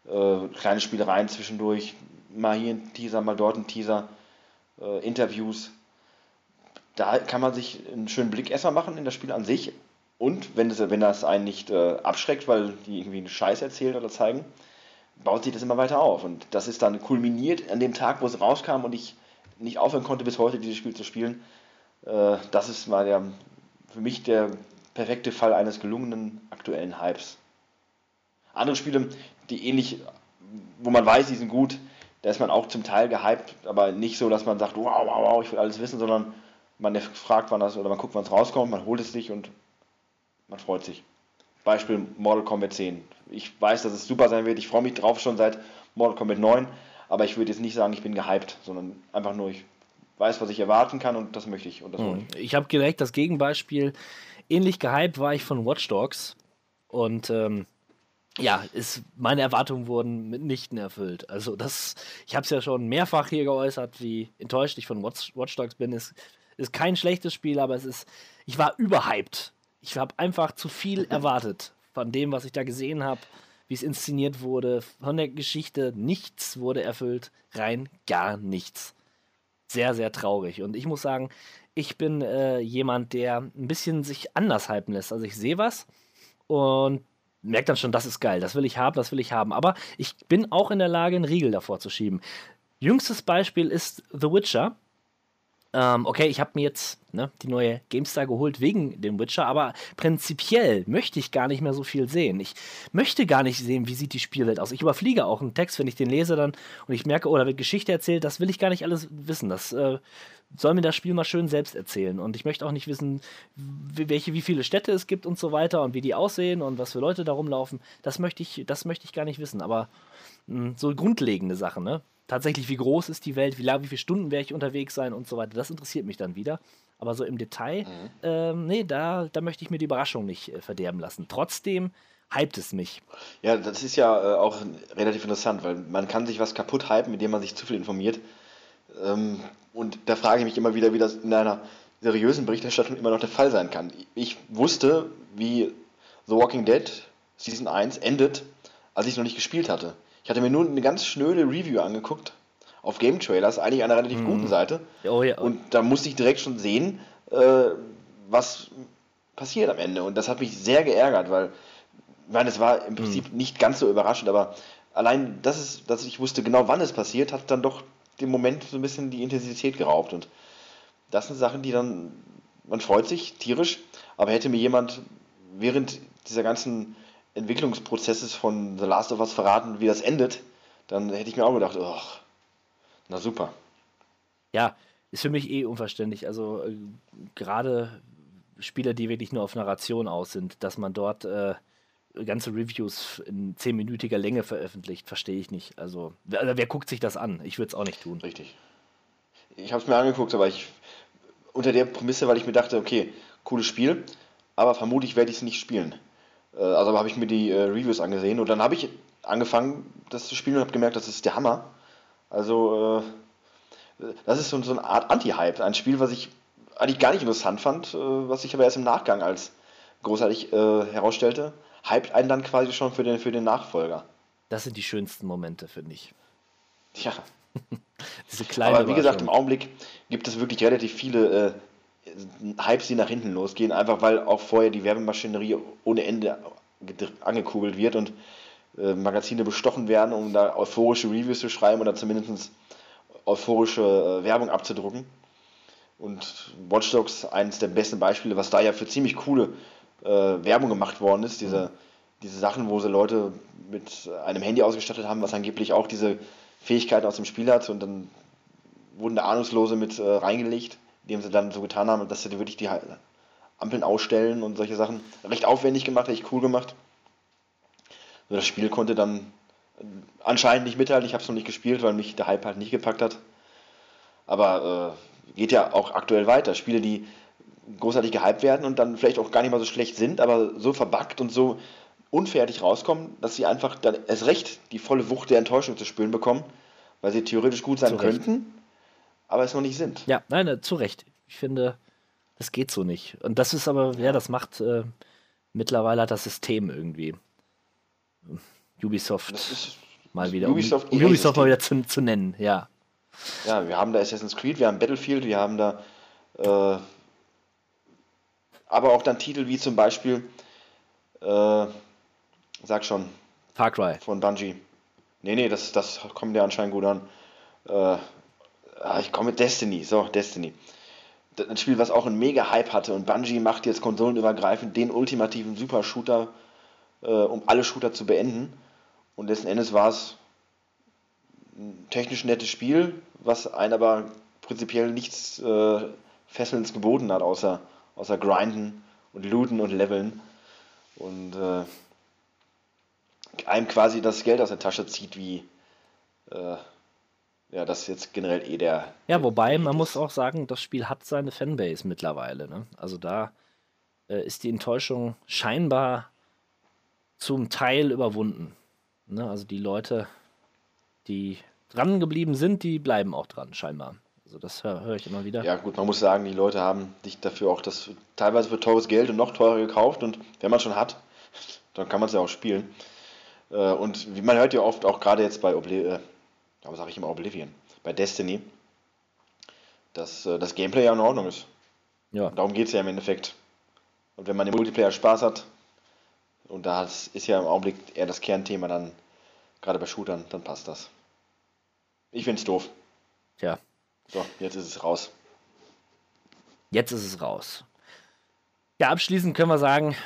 äh, kleine Spielereien zwischendurch. Mal hier ein Teaser, mal dort ein Teaser, äh, Interviews. Da kann man sich einen schönen Blick erstmal machen in das Spiel an sich. Und wenn, das, wenn das einen nicht äh, abschreckt, weil die irgendwie einen Scheiß erzählen oder zeigen, baut sich das immer weiter auf. Und das ist dann kulminiert an dem Tag, wo es rauskam und ich nicht aufhören konnte, bis heute dieses Spiel zu spielen. Äh, das ist mal der, für mich der perfekte Fall eines gelungenen aktuellen Hypes. Andere Spiele, die ähnlich, wo man weiß, die sind gut, da ist man auch zum Teil gehypt, aber nicht so, dass man sagt, wow, wow, wow, ich will alles wissen, sondern man fragt, wann das, oder man guckt, wann es rauskommt, man holt es sich und man freut sich. Beispiel Mortal Kombat 10. Ich weiß, dass es super sein wird, ich freue mich drauf schon seit Mortal Kombat 9, aber ich würde jetzt nicht sagen, ich bin gehypt, sondern einfach nur, ich weiß, was ich erwarten kann und das möchte ich. Und das hm. Ich habe direkt das Gegenbeispiel. Ähnlich gehypt war ich von Watch Dogs und ähm, ja, ist, meine Erwartungen wurden mitnichten erfüllt. Also das, ich habe es ja schon mehrfach hier geäußert, wie enttäuscht ich von Watch, Watch Dogs bin. Es ist kein schlechtes Spiel, aber es ist, ich war überhyped. Ich habe einfach zu viel <laughs> erwartet von dem, was ich da gesehen habe, wie es inszeniert wurde, von der Geschichte. Nichts wurde erfüllt, rein gar nichts. Sehr, sehr traurig. Und ich muss sagen, ich bin äh, jemand, der ein bisschen sich anders hypen lässt. Also ich sehe was und merke dann schon, das ist geil, das will ich haben, das will ich haben. Aber ich bin auch in der Lage, einen Riegel davor zu schieben. Jüngstes Beispiel ist The Witcher. Ähm, okay, ich habe mir jetzt ne, die neue GameStar geholt wegen dem Witcher, aber prinzipiell möchte ich gar nicht mehr so viel sehen. Ich möchte gar nicht sehen, wie sieht die Spielwelt aus. Ich überfliege auch einen Text, wenn ich den lese dann und ich merke, oh, da wird Geschichte erzählt, das will ich gar nicht alles wissen. Das äh, soll mir das Spiel mal schön selbst erzählen. Und ich möchte auch nicht wissen, welche, wie viele Städte es gibt und so weiter und wie die aussehen und was für Leute da rumlaufen. Das möchte ich, das möchte ich gar nicht wissen. Aber mh, hm, so grundlegende Sachen, ne? Tatsächlich, wie groß ist die Welt, wie lang, wie viele Stunden werde ich unterwegs sein und so weiter. Das interessiert mich dann wieder. Aber so im Detail, mhm. ähm, nee, da, da möchte ich mir die Überraschung nicht äh, verderben lassen. Trotzdem hypt es mich. Ja, das ist ja äh, auch relativ interessant, weil man kann sich was kaputt hypen, indem man sich zu viel informiert. Ähm, und da frage ich mich immer wieder, wie das in einer seriösen Berichterstattung immer noch der Fall sein kann. Ich wusste, wie The Walking Dead Season 1 endet, als ich es noch nicht gespielt hatte. Ich hatte mir nur eine ganz schnöde Review angeguckt auf Game Trailers, eigentlich einer relativ mhm. guten Seite. Oh, ja. Und da musste ich direkt schon sehen, äh, was passiert am Ende. Und das hat mich sehr geärgert, weil, ich meine, es war im mhm. Prinzip mhm. nicht ganz so überraschend, aber allein, dass, es, dass ich wusste genau, wann es passiert, hat dann doch dem Moment so ein bisschen die Intensität geraubt. Und das sind Sachen, die dann, man freut sich tierisch, aber hätte mir jemand während dieser ganzen Entwicklungsprozesses von The Last of Us verraten, wie das endet, dann hätte ich mir auch gedacht, oh, na super. Ja, ist für mich eh unverständlich. Also äh, gerade Spieler, die wirklich nur auf Narration aus sind, dass man dort äh, ganze Reviews in zehnminütiger Länge veröffentlicht, verstehe ich nicht. Also, wer, wer guckt sich das an? Ich würde es auch nicht tun. Richtig. Ich habe es mir angeguckt, aber ich unter der Prämisse, weil ich mir dachte, okay, cooles Spiel, aber vermutlich werde ich es nicht spielen. Äh, also habe ich mir die äh, Reviews angesehen und dann habe ich angefangen, das zu spielen und habe gemerkt, das ist der Hammer. Also, äh, das ist so, so eine Art Anti-Hype. Ein Spiel, was ich eigentlich gar nicht interessant fand, äh, was sich aber erst im Nachgang als großartig äh, herausstellte hypt einen dann quasi schon für den, für den Nachfolger. Das sind die schönsten Momente, finde ich. Ja. <laughs> Diese kleine Aber wie gesagt, im Augenblick gibt es wirklich relativ viele äh, Hypes, die nach hinten losgehen, einfach weil auch vorher die Werbemaschinerie ohne Ende angekurbelt wird und äh, Magazine bestochen werden, um da euphorische Reviews zu schreiben oder zumindest euphorische äh, Werbung abzudrucken. Und Watch Dogs eines der besten Beispiele, was da ja für ziemlich coole äh, Werbung gemacht worden ist, diese, mhm. diese Sachen, wo sie Leute mit einem Handy ausgestattet haben, was angeblich auch diese Fähigkeiten aus dem Spiel hat und dann wurden da Ahnungslose mit äh, reingelegt, indem sie dann so getan haben, dass sie wirklich die Ampeln ausstellen und solche Sachen. Recht aufwendig gemacht, echt cool gemacht. das Spiel konnte dann anscheinend nicht mithalten. Ich habe es noch nicht gespielt, weil mich der Hype halt nicht gepackt hat. Aber äh, geht ja auch aktuell weiter. Spiele, die großartig gehypt werden und dann vielleicht auch gar nicht mal so schlecht sind, aber so verbuggt und so unfertig rauskommen, dass sie einfach dann erst recht die volle Wucht der Enttäuschung zu spüren bekommen, weil sie theoretisch gut sein könnten, aber es noch nicht sind. Ja, nein, äh, zu Recht. Ich finde, das geht so nicht. Und das ist aber, ja, das macht äh, mittlerweile das System irgendwie. Ubisoft mal wieder. Ubisoft, um, Ubisoft mal wieder zu, zu nennen, ja. Ja, wir haben da Assassin's Creed, wir haben Battlefield, wir haben da äh, aber auch dann Titel wie zum Beispiel, äh, sag schon, Far Cry. von Bungie. Nee, nee, das, das kommt ja anscheinend gut an. Äh, ah, ich komme mit Destiny, so, Destiny. Das- Ein Spiel, was auch einen mega Hype hatte und Bungie macht jetzt konsolenübergreifend den ultimativen Super-Shooter, äh, um alle Shooter zu beenden. Und letzten Endes war es ein technisch nettes Spiel, was einen aber prinzipiell nichts äh, Fesselndes geboten hat, außer, außer Grinden und Looten und Leveln. Und äh, einem quasi das Geld aus der Tasche zieht, wie äh, ja, das jetzt generell eh der. Ja, wobei man ist. muss auch sagen, das Spiel hat seine Fanbase mittlerweile. Ne? Also da äh, ist die Enttäuschung scheinbar zum Teil überwunden. Ne? Also die Leute, die dran geblieben sind, die bleiben auch dran, scheinbar. Also das höre hör ich immer wieder. Ja, gut, man muss sagen, die Leute haben sich dafür auch das teilweise für teures Geld und noch teurer gekauft und wenn man schon hat, dann kann man es ja auch spielen. Äh, und wie man hört ja oft auch gerade jetzt bei Oblivion, äh, aber sage ich immer Oblivion, bei Destiny, dass äh, das Gameplay ja in Ordnung ist. Ja. Darum geht es ja im Endeffekt. Und wenn man im Multiplayer Spaß hat, und da ist ja im Augenblick eher das Kernthema dann, gerade bei Shootern, dann passt das. Ich find's doof. Tja, So, jetzt ist es raus. jetzt ist es raus. Ja, abschließend können wir sagen,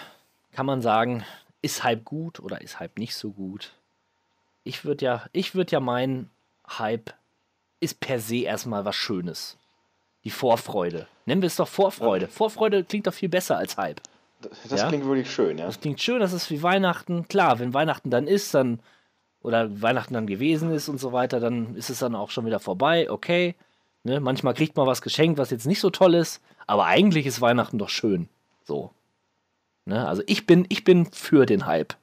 kann man sagen, ist Hype gut oder ist Hype nicht so gut? Ich würde ja, ich würde ja meinen, Hype ist per se erstmal was Schönes. Die Vorfreude. Nennen wir es doch Vorfreude. Vorfreude klingt doch viel besser als Hype. Das Ja? klingt wirklich schön, ja. Das klingt schön, das ist wie Weihnachten. Klar, wenn Weihnachten dann ist, dann oder Weihnachten dann gewesen ist und so weiter, dann ist es dann auch schon wieder vorbei. Okay. Ne? Manchmal kriegt man was geschenkt, was jetzt nicht so toll ist, aber eigentlich ist Weihnachten doch schön. So. Ne? Also ich bin, ich bin für den Hype.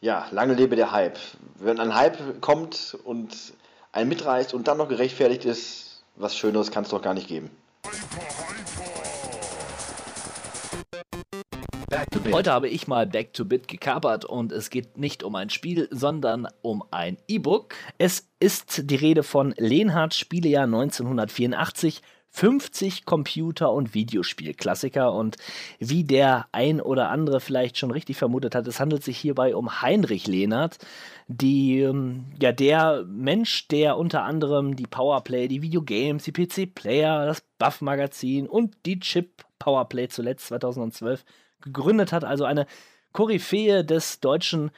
Ja, lange lebe der Hype. Wenn ein Hype kommt und einen mitreißt und dann noch gerechtfertigt ist, was Schöneres kann es doch gar nicht geben. Heute habe ich mal Back to Bit gekapert und es geht nicht um ein Spiel, sondern um ein E-Book. Es ist die Rede von Lenhardt Spielejahr 1984. 50 Computer- und Videospielklassiker. Und wie der ein oder andere vielleicht schon richtig vermutet hat, es handelt sich hierbei um Heinrich Lehnert, die, ähm, ja, der Mensch, der unter anderem die Powerplay, die Videogames, die PC-Player, das Buff-Magazin und die Chip Powerplay zuletzt 2012 gegründet hat, also eine Koryphäe des deutschen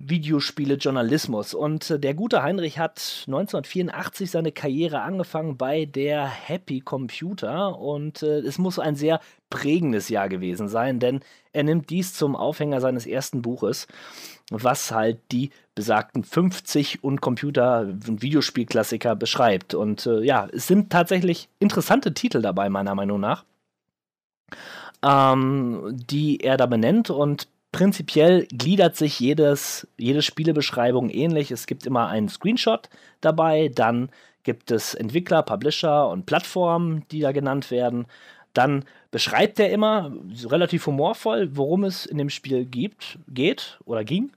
Videospiele-Journalismus. Und äh, der gute Heinrich hat 1984 seine Karriere angefangen bei der Happy Computer und äh, es muss ein sehr prägendes Jahr gewesen sein, denn er nimmt dies zum Aufhänger seines ersten Buches, was halt die besagten 50 und Computer- und Videospielklassiker beschreibt. Und äh, ja, es sind tatsächlich interessante Titel dabei, meiner Meinung nach ähm, die er da benennt und prinzipiell gliedert sich jedes, jede Spielebeschreibung ähnlich. Es gibt immer einen Screenshot dabei, dann gibt es Entwickler, Publisher und Plattformen, die da genannt werden. Dann beschreibt er immer relativ humorvoll, worum es in dem Spiel gibt, geht oder ging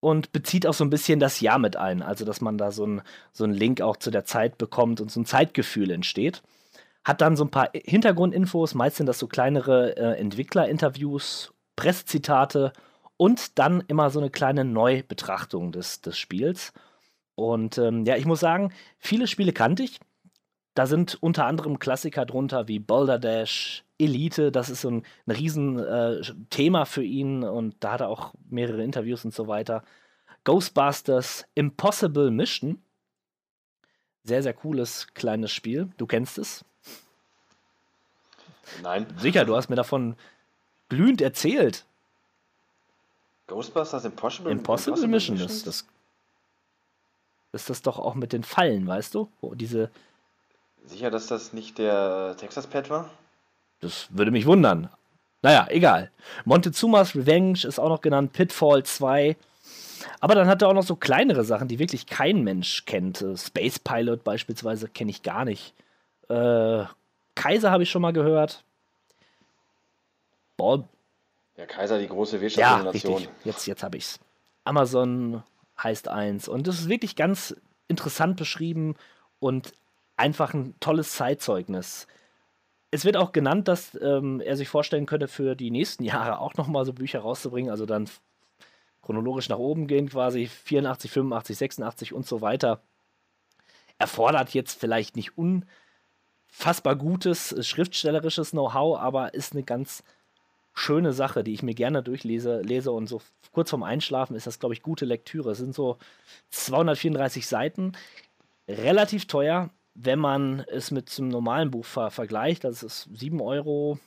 und bezieht auch so ein bisschen das Jahr mit ein. Also, dass man da so einen so einen Link auch zu der Zeit bekommt und so ein Zeitgefühl entsteht hat dann so ein paar Hintergrundinfos, meist sind das so kleinere äh, Entwicklerinterviews, Presszitate und dann immer so eine kleine Neubetrachtung des, des Spiels. Und ähm, ja, ich muss sagen, viele Spiele kannte ich. Da sind unter anderem Klassiker drunter wie Boulder Dash, Elite, das ist so ein, ein riesen äh, für ihn und da hat er auch mehrere Interviews und so weiter. Ghostbusters, Impossible Mission. Sehr, sehr cooles kleines Spiel. Du kennst es. Nein. Sicher, du hast mir davon glühend erzählt. Ghostbusters Impossible? Impossible Mission ist das. Ist das doch auch mit den Fallen, weißt du? Wo diese, Sicher, dass das nicht der Texas Pet war? das würde mich wundern. Naja, egal. Montezumas Revenge ist auch noch genannt, Pitfall 2. Aber dann hat er auch noch so kleinere Sachen, die wirklich kein Mensch kennt. Äh, Space Pilot beispielsweise kenne ich gar nicht. Äh, Kaiser habe ich schon mal gehört. Ball, Ja, Kaiser, die große Ja, Wirtschaftssimulation. richtig. Jetzt, jetzt habe ich's. Amazon heißt eins. Und das ist wirklich ganz interessant beschrieben und einfach ein tolles Zeitzeugnis. es wird auch genannt, dass ähm, er sich vorstellen könnte, für die nächsten Jahre auch nochmal so Bücher rauszubringen, also dann chronologisch nach oben gehen, quasi 84, 85, 86 und so weiter. Erfordert jetzt vielleicht nicht unfassbar gutes schriftstellerisches Know-how, aber ist eine ganz schöne Sache, die ich mir gerne durchlese lese und so kurz vorm Einschlafen ist das, glaube ich, gute Lektüre. Es sind so 234 Seiten, relativ teuer, wenn man es mit einem normalen Buch ver vergleicht. Das ist 7 Euro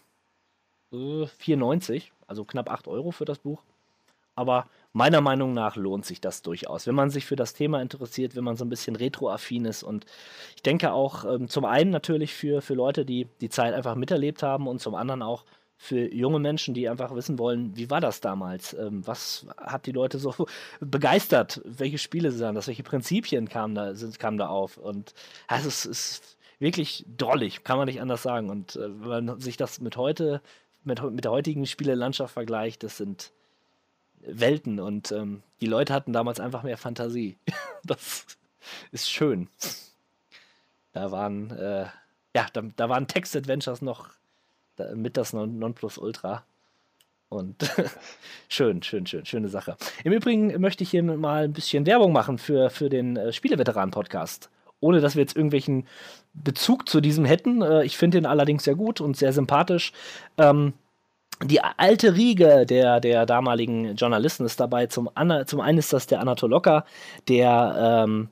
äh, 94, also knapp 8 Euro für das Buch. Aber meiner Meinung nach lohnt sich das durchaus, wenn man sich für das Thema interessiert, wenn man so ein bisschen retroaffin ist. Und ich denke auch ähm, zum einen natürlich für, für Leute, die die Zeit einfach miterlebt haben und zum anderen auch für junge Menschen, die einfach wissen wollen, wie war das damals? Ähm, was hat die Leute so <laughs> begeistert? Welche Spiele sind das? Welche Prinzipien kamen da, sind, kamen da auf? Und also es ist wirklich drollig, kann man nicht anders sagen. Und äh, wenn man sich das mit heute, mit, mit der heutigen Spielelandschaft vergleicht, das sind Welten und ähm, die Leute hatten damals einfach mehr Fantasie. <laughs> das ist schön. Da waren, äh, ja, da, da waren Text-Adventures noch mit das Nonplusultra. Und <laughs> schön, schön, schön, schöne Sache. Im Übrigen möchte ich hier mal ein bisschen Werbung machen für, für den äh, Spieleveteranen-Podcast. Ohne dass wir jetzt irgendwelchen Bezug zu diesem hätten. Äh, ich finde ihn allerdings sehr gut und sehr sympathisch. Ähm, die alte Riege der, der damaligen Journalisten ist dabei. Zum, zum einen ist das der Anatol Locker, der ähm,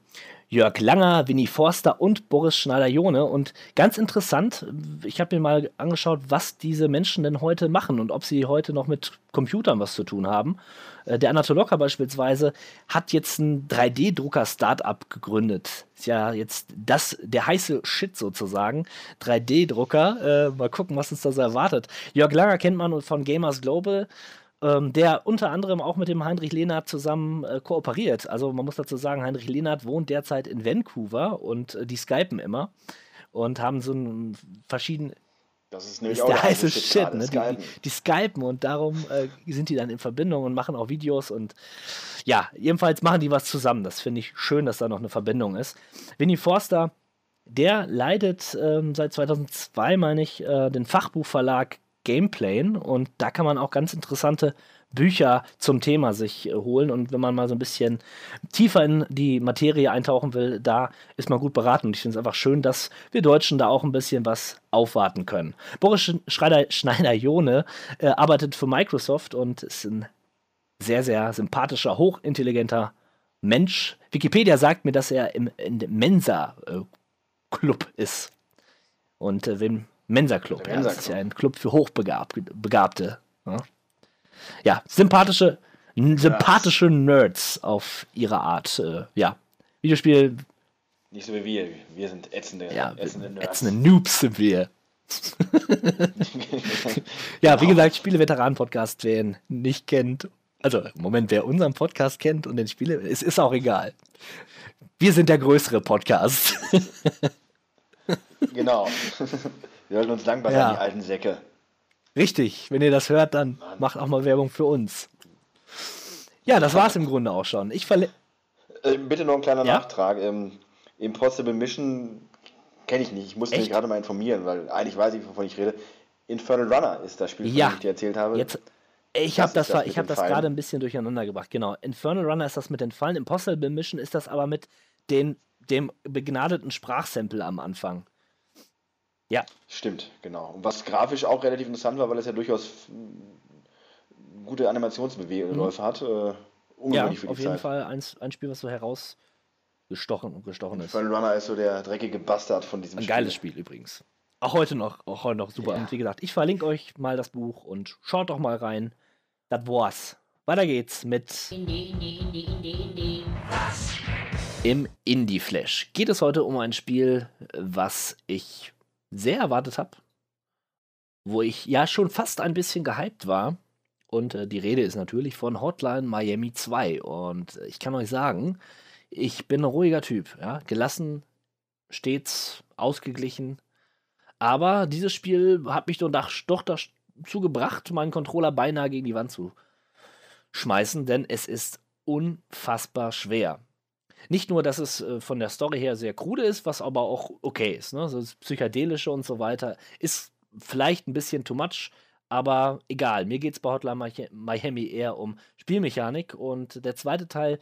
Jörg Langer, Winnie Forster und Boris Schneider-Jone. Und ganz interessant, ich habe mir mal angeschaut, was diese Menschen denn heute machen und ob sie heute noch mit Computern was zu tun haben. Äh, der Anatolocker beispielsweise hat jetzt ein 3D-Drucker-Startup gegründet. Ist ja jetzt das, der heiße Shit sozusagen. 3D-Drucker. Äh, mal gucken, was uns da so erwartet. Jörg Langer kennt man von Gamers Global ähm, der unter anderem auch mit dem Heinrich Lehnert zusammen äh, kooperiert. Also man muss dazu sagen, Heinrich Lehnert wohnt derzeit in Vancouver und äh, die skypen immer und haben so ein verschieden das ist nämlich ist der heiße Shit, Shit ne? Die, die, die, skypen und darum äh, sind die dann in Verbindung und machen auch Videos und ja, jedenfalls machen die was zusammen. Das finde ich schön, dass da noch eine Verbindung ist. Winnie Forster, der leitet ähm, seit 2002, meine ich, äh, den Fachbuchverlag Gameplay und da kann man auch ganz interessante Bücher zum Thema sich äh, holen und wenn man mal so ein bisschen tiefer in die Materie eintauchen will, da ist man gut beraten und ich finde es einfach schön, dass wir Deutschen da auch ein bisschen was aufwarten können. Boris <laughs> Schneider-Jone äh, arbeitet für Microsoft und ist ein sehr, sehr sympathischer, hochintelligenter Mensch. Wikipedia sagt mir, dass er im, im Mensa-Club äh, ist. Und äh, wem Mensa-Club. Ja, Mensa das ist ja ein Club für Hochbegabte. Ja, ja sympathische, sympathische Nerds auf ihre Art. Äh, ja, Videospiel. Nicht so wie wir. Wir sind ätzende, ja, ätzende Nerds. Ätzende Noobs sind wir. <laughs> ja, genau. wie gesagt, Spiele-Veteranen-Podcast, wer ihn nicht kennt. Also, im Moment, wer unseren Podcast kennt und den Spiele, es ist auch egal. Wir sind der größere Podcast. genau. <laughs> Wir halten uns dankbar ja. an die alten Säcke. Richtig, wenn ihr das hört, dann Mann. macht auch mal Werbung für uns. Ja, das war's im Grunde auch schon. Ich verle äh, Bitte noch ein kleiner ja? Nachtrag. Ähm, Impossible Mission kenne ich nicht. Ich musste Echt? mich gerade mal informieren, weil eigentlich weiß ich, wovon ich rede. Infernal Runner ist das Spiel, von ja. dem ich dir erzählt habe. Jetzt, ich habe das, das, hab das gerade ein bisschen durcheinander gebracht. Genau. Infernal Runner ist das mit den Fallen. Impossible Mission ist das aber mit den, dem begnadeten Sprachsample am Anfang. Ja. Stimmt, genau. Und was grafisch auch relativ interessant war, weil es ja durchaus gute Animationsbewegungen mhm. hat. Äh, ja, für die auf jeden Fall ein, ein Spiel, was so herausgestochen und gestochen ist. Fun Runner ist so der dreckige Bastard von diesem ein Spiel. Ein geiles Spiel übrigens. Auch heute noch, auch heute noch super. Ja. Und wie gesagt, ich verlinke euch mal das Buch und schaut doch mal rein. Das war's. Weiter geht's mit Indie, Indie, Indie, Indie, Indie. Im Indie Flash geht es heute um ein Spiel, was ich sehr erwartet habe, wo ich ja schon fast ein bisschen gehypt war. Und äh, die Rede ist natürlich von Hotline Miami 2. Und äh, ich kann euch sagen, ich bin ein ruhiger Typ. Ja? Gelassen, stets ausgeglichen. Aber dieses Spiel hat mich doch, doch dazu gebracht, meinen Controller beinahe gegen die Wand zu schmeißen, denn es ist unfassbar schwer. Nicht nur, dass es von der Story her sehr krude ist, was aber auch okay ist. Ne? So das Psychedelische und so weiter ist vielleicht ein bisschen too much, aber egal. Mir geht es bei Hotline Miami eher um Spielmechanik und der zweite Teil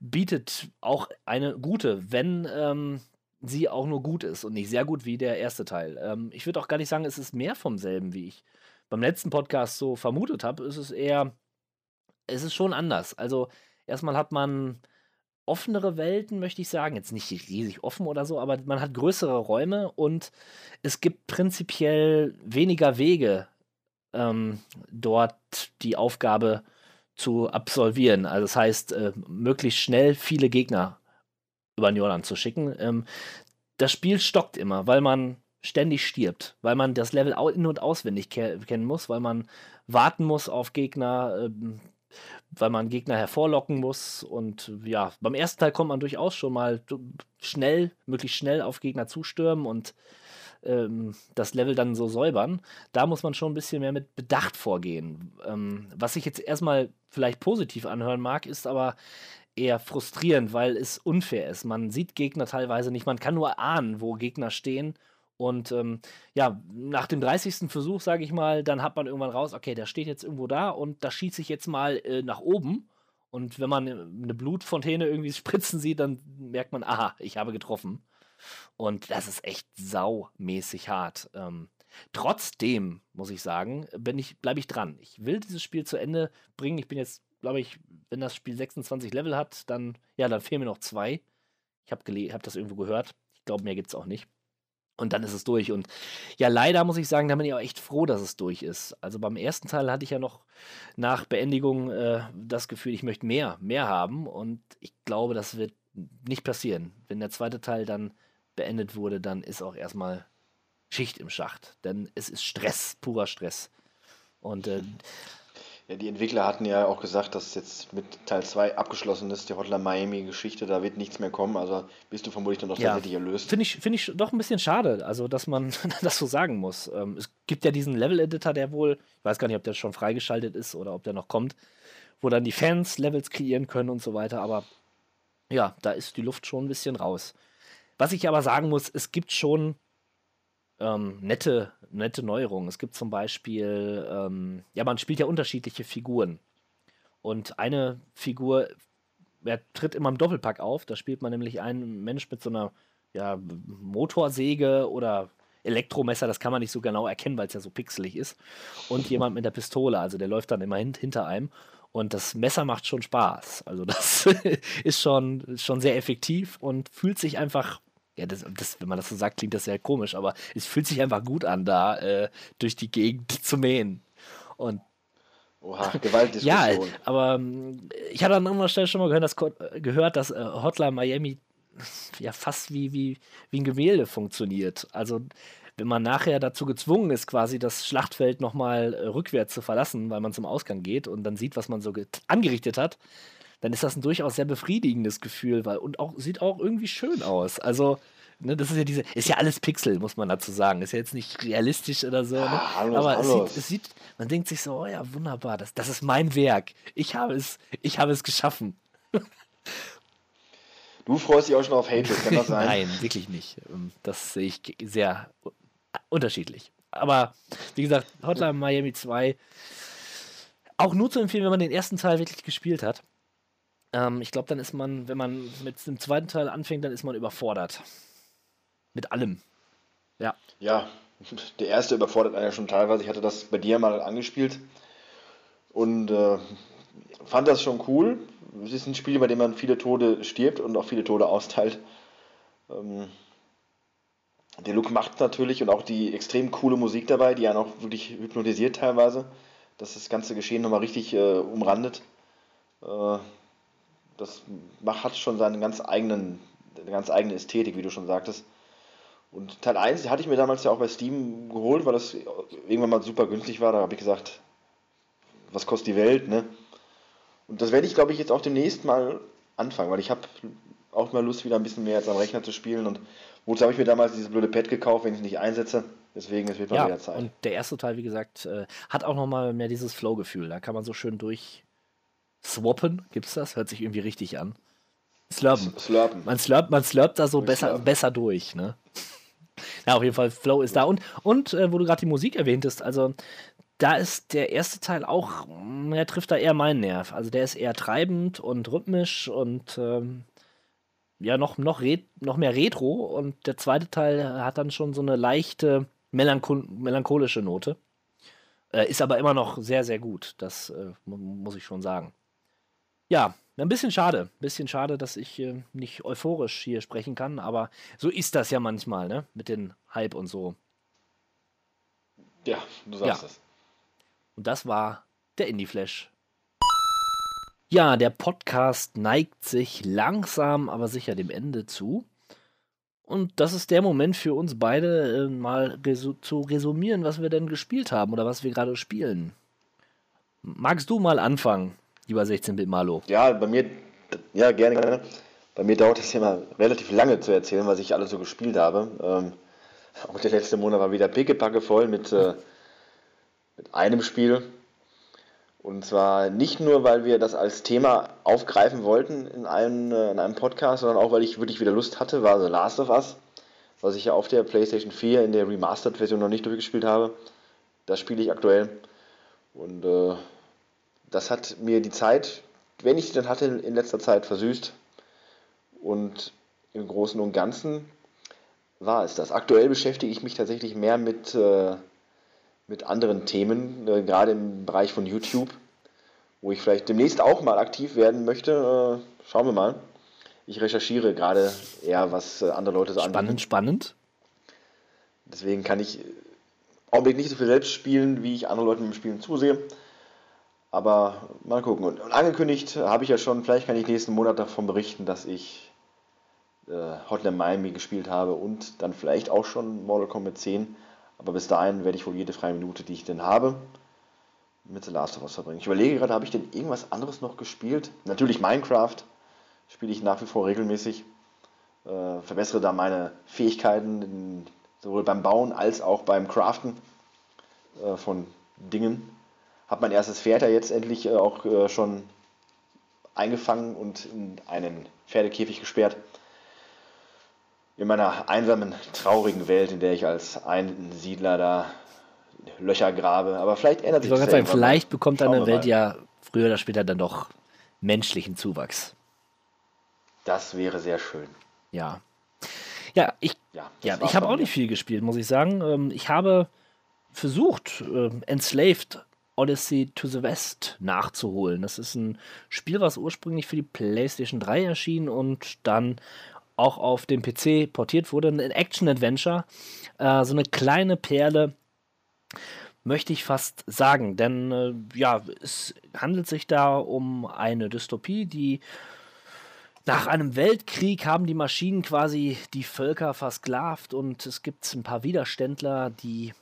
bietet auch eine gute, wenn ähm, sie auch nur gut ist und nicht sehr gut wie der erste Teil. Ähm, ich würde auch gar nicht sagen, es ist mehr vom selben, wie ich beim letzten Podcast so vermutet habe. Es ist eher, es ist schon anders. Also erstmal hat man offenere Welten, möchte ich sagen. Jetzt nicht riesig offen oder so, aber man hat größere Räume und es gibt prinzipiell weniger Wege, ähm, dort die Aufgabe zu absolvieren. Also das heißt, äh, möglichst schnell viele Gegner über Jordan zu schicken. Ähm, das Spiel stockt immer, weil man ständig stirbt, weil man das Level in- und auswendig ke kennen muss, weil man warten muss auf Gegner, ähm, weil man Gegner hervorlocken muss. Und ja, beim ersten Teil kommt man durchaus schon mal schnell, möglichst schnell auf Gegner zustürmen und ähm, das Level dann so säubern. Da muss man schon ein bisschen mehr mit Bedacht vorgehen. Ähm, was sich jetzt erstmal vielleicht positiv anhören mag, ist aber eher frustrierend, weil es unfair ist. Man sieht Gegner teilweise nicht, man kann nur ahnen, wo Gegner stehen. Und ähm, ja, nach dem 30. Versuch, sage ich mal, dann hat man irgendwann raus, okay, der steht jetzt irgendwo da und da schieße ich jetzt mal äh, nach oben. Und wenn man eine Blutfontäne irgendwie <laughs> spritzen sieht, dann merkt man, aha, ich habe getroffen. Und das ist echt saumäßig hart. Ähm, trotzdem, muss ich sagen, ich, bleibe ich dran. Ich will dieses Spiel zu Ende bringen. Ich bin jetzt, glaube ich, wenn das Spiel 26 Level hat, dann, ja, dann fehlen mir noch zwei. Ich habe hab das irgendwo gehört. Ich glaube, mehr gibt es auch nicht. Und dann ist es durch. Und ja, leider muss ich sagen, da bin ich auch echt froh, dass es durch ist. Also beim ersten Teil hatte ich ja noch nach Beendigung äh, das Gefühl, ich möchte mehr, mehr haben. Und ich glaube, das wird nicht passieren. Wenn der zweite Teil dann beendet wurde, dann ist auch erstmal Schicht im Schacht. Denn es ist Stress, purer Stress. Und äh, ja, die Entwickler hatten ja auch gesagt, dass jetzt mit Teil 2 abgeschlossen ist, die Hotline Miami-Geschichte, da wird nichts mehr kommen. Also bist du vermutlich dann auch ja, tatsächlich erlöst. Finde ich, find ich doch ein bisschen schade, also dass man <laughs> das so sagen muss. Ähm, es gibt ja diesen Level-Editor, der wohl, ich weiß gar nicht, ob der schon freigeschaltet ist oder ob der noch kommt, wo dann die Fans Levels kreieren können und so weiter, aber ja, da ist die Luft schon ein bisschen raus. Was ich aber sagen muss, es gibt schon ähm, nette, nette Neuerungen. Es gibt zum Beispiel, ähm, ja, man spielt ja unterschiedliche Figuren. Und eine Figur, er tritt immer im Doppelpack auf. Da spielt man nämlich einen Mensch mit so einer ja, Motorsäge oder Elektromesser, das kann man nicht so genau erkennen, weil es ja so pixelig ist. Und jemand mit der Pistole, also der läuft dann immer hinter einem. Und das Messer macht schon Spaß. Also das <laughs> ist schon, ist schon sehr effektiv und fühlt sich einfach ja, das, das, wenn man das so sagt, klingt das sehr komisch, aber es fühlt sich einfach gut an, da äh, durch die Gegend <laughs> zu mähen. Und Oha, Gewaltdiskussion. <laughs> ja, aber ähm, ich hatte an anderer Stelle schon mal gehört, dass, gehört, dass äh, Hotline Miami <laughs> ja fast wie, wie, wie ein Gemälde funktioniert. Also wenn man nachher dazu gezwungen ist, quasi das Schlachtfeld nochmal äh, rückwärts zu verlassen, weil man zum Ausgang geht und dann sieht, was man so angerichtet hat, dann ist das ein durchaus sehr befriedigendes Gefühl, weil und auch sieht auch irgendwie schön aus. Also Ne, das ist ja diese, ist ja alles Pixel, muss man dazu sagen. Ist ja jetzt nicht realistisch oder so. Ne? Ah, hallo, Aber es hallo. sieht, es sieht, man denkt sich so, oh ja, wunderbar, das, das ist mein Werk. Ich habe es, ich habe es geschaffen. Du freust dich auch schon auf Hatred, kann das sein? <laughs> Nein, wirklich nicht. Ähm, Das sehe ich sehr unterschiedlich. Aber wie gesagt, Hotline Miami 2 auch nur zu empfehlen, wenn man den ersten Teil wirklich gespielt hat. Ähm, ich glaube, dann ist man, wenn man mit dem zweiten Teil anfängt, dann ist man überfordert. Mit allem. Ja. Ja, <laughs> der erste überfordert einen ja schon teilweise. Ich hatte das bei dir mal angespielt und äh, fand das schon cool. Es ist ein Spiel, bei dem man viele Tode stirbt und auch viele Tode austeilt. Ähm, der Look macht natürlich und auch die extrem coole Musik dabei, die einen auch wirklich hypnotisiert teilweise, dass das ganze Geschehen nochmal richtig äh, umrandet. Äh, das macht, hat schon seine ganz eigenen, ganz eigene Ästhetik, wie du schon sagtest. Und Teil 1 hatte ich mir damals ja auch bei Steam geholt, weil das irgendwann mal super günstig war. Da habe ich gesagt, was kostet die Welt, ne? Und das werde ich, glaube ich, jetzt auch demnächst mal anfangen, weil ich habe auch mal Lust, wieder ein bisschen mehr jetzt am Rechner zu spielen. Und wozu habe ich mir damals dieses blöde Pad gekauft, wenn ich es nicht einsetze? Deswegen, es wird mal Ja, wieder Zeit. und der erste Teil, wie gesagt, äh, hat auch nochmal mehr dieses Flow-Gefühl. Da kann man so schön durch swappen, gibt's das? Hört sich irgendwie richtig an. Slurpen. Slurpen. Man slurpt, man slurpt da so besser, Slurpen. besser durch, ne? <laughs> Ja, auf jeden Fall, Flow ist da. Und, und äh, wo du gerade die Musik erwähntest, also da ist der erste Teil auch, mm, er trifft da eher meinen Nerv. Also der ist eher treibend und rhythmisch und ähm, ja, noch, noch, noch mehr Retro. Und der zweite Teil hat dann schon so eine leichte melanchol melancholische Note. Äh, ist aber immer noch sehr, sehr gut. Das äh, muss ich schon sagen. Ja, ein bisschen schade. Ein bisschen schade, dass ich äh, nicht euphorisch hier sprechen kann, aber so ist das ja manchmal, ne? Mit den Hype und so. Ja, du sagst Ja. es. Und das war der Indie Flash. Ja, der Podcast neigt sich langsam, aber sicher dem Ende zu. Und das ist der Moment für uns beide, äh, mal resu zu resumieren, was wir denn gespielt haben oder was wir gerade spielen. Magst du mal anfangen, lieber 16-Bit Malo? Ja, bei mir, ja, gerne, gerne. Bei mir dauert es immer relativ lange zu erzählen, was ich alles so gespielt habe. Ähm, auch der letzte Monat war wieder pickepacke voll mit, äh, mit einem Spiel. Und zwar nicht nur, weil wir das als Thema aufgreifen wollten in einem, äh, in einem Podcast, sondern auch, weil ich wirklich wieder Lust hatte, war The Last of Us, was ich ja auf der PlayStation 4 in der Remastered-Version noch nicht durchgespielt habe. Das spiele ich aktuell. Und äh, das hat mir die Zeit, wenn ich sie dann hatte, in letzter Zeit versüßt. Und im Großen und Ganzen war es das. Aktuell beschäftige ich mich tatsächlich mehr mit, äh, mit anderen Themen, äh, gerade im Bereich von YouTube, wo ich vielleicht demnächst auch mal aktiv werden möchte. Äh, schauen wir mal. Ich recherchiere gerade eher, was äh, andere Leute so anbieten. Spannend, spannend. Deswegen kann ich im Augenblick nicht so viel selbst spielen, wie ich anderen Leuten beim Spielen zusehe. Aber mal gucken. Und, und angekündigt habe ich ja schon, vielleicht kann ich nächsten Monat davon berichten, dass ich äh, Hotline Miami gespielt habe und dann vielleicht auch schon Mortal Kombat 10. Aber bis dahin werde ich wohl jede freie Minute, die ich denn habe, mit The Last of Us verbringen. Ich überlege gerade, habe ich denn irgendwas anderes noch gespielt? Natürlich Minecraft spiele ich nach wie vor regelmäßig. Äh, verbessere da meine Fähigkeiten in, sowohl beim Bauen als auch beim Craften äh, von Dingen. Habe mein erstes Pferd ja jetzt endlich äh, auch äh, schon eingefangen und in einen Pferdekäfig gesperrt. In meiner einsamen, traurigen Welt, in der ich als Einsiedler da Löcher grabe. Aber vielleicht ändert Ich sich das gerade sagen, irgendwann mal. vielleicht bekommt Schauen deine Welt mal. ja früher oder später dann doch menschlichen Zuwachs. Das wäre sehr schön. Ja. Ja, ich Ja, Ja, ich habe auch nicht viel gespielt, muss ich sagen. Ähm, Ich habe versucht, ähm, Enslaved Odyssey to the West nachzuholen. Das ist ein Spiel, was ursprünglich für die PlayStation 3 erschien und dann auch auf dem PC portiert wurde. Ein Action-Adventure. Äh, So eine kleine Perle, möchte ich fast sagen. Denn äh, ja, es handelt sich da um eine Dystopie, die nach einem Weltkrieg haben die Maschinen quasi die Völker versklavt und es gibt ein paar Widerständler, die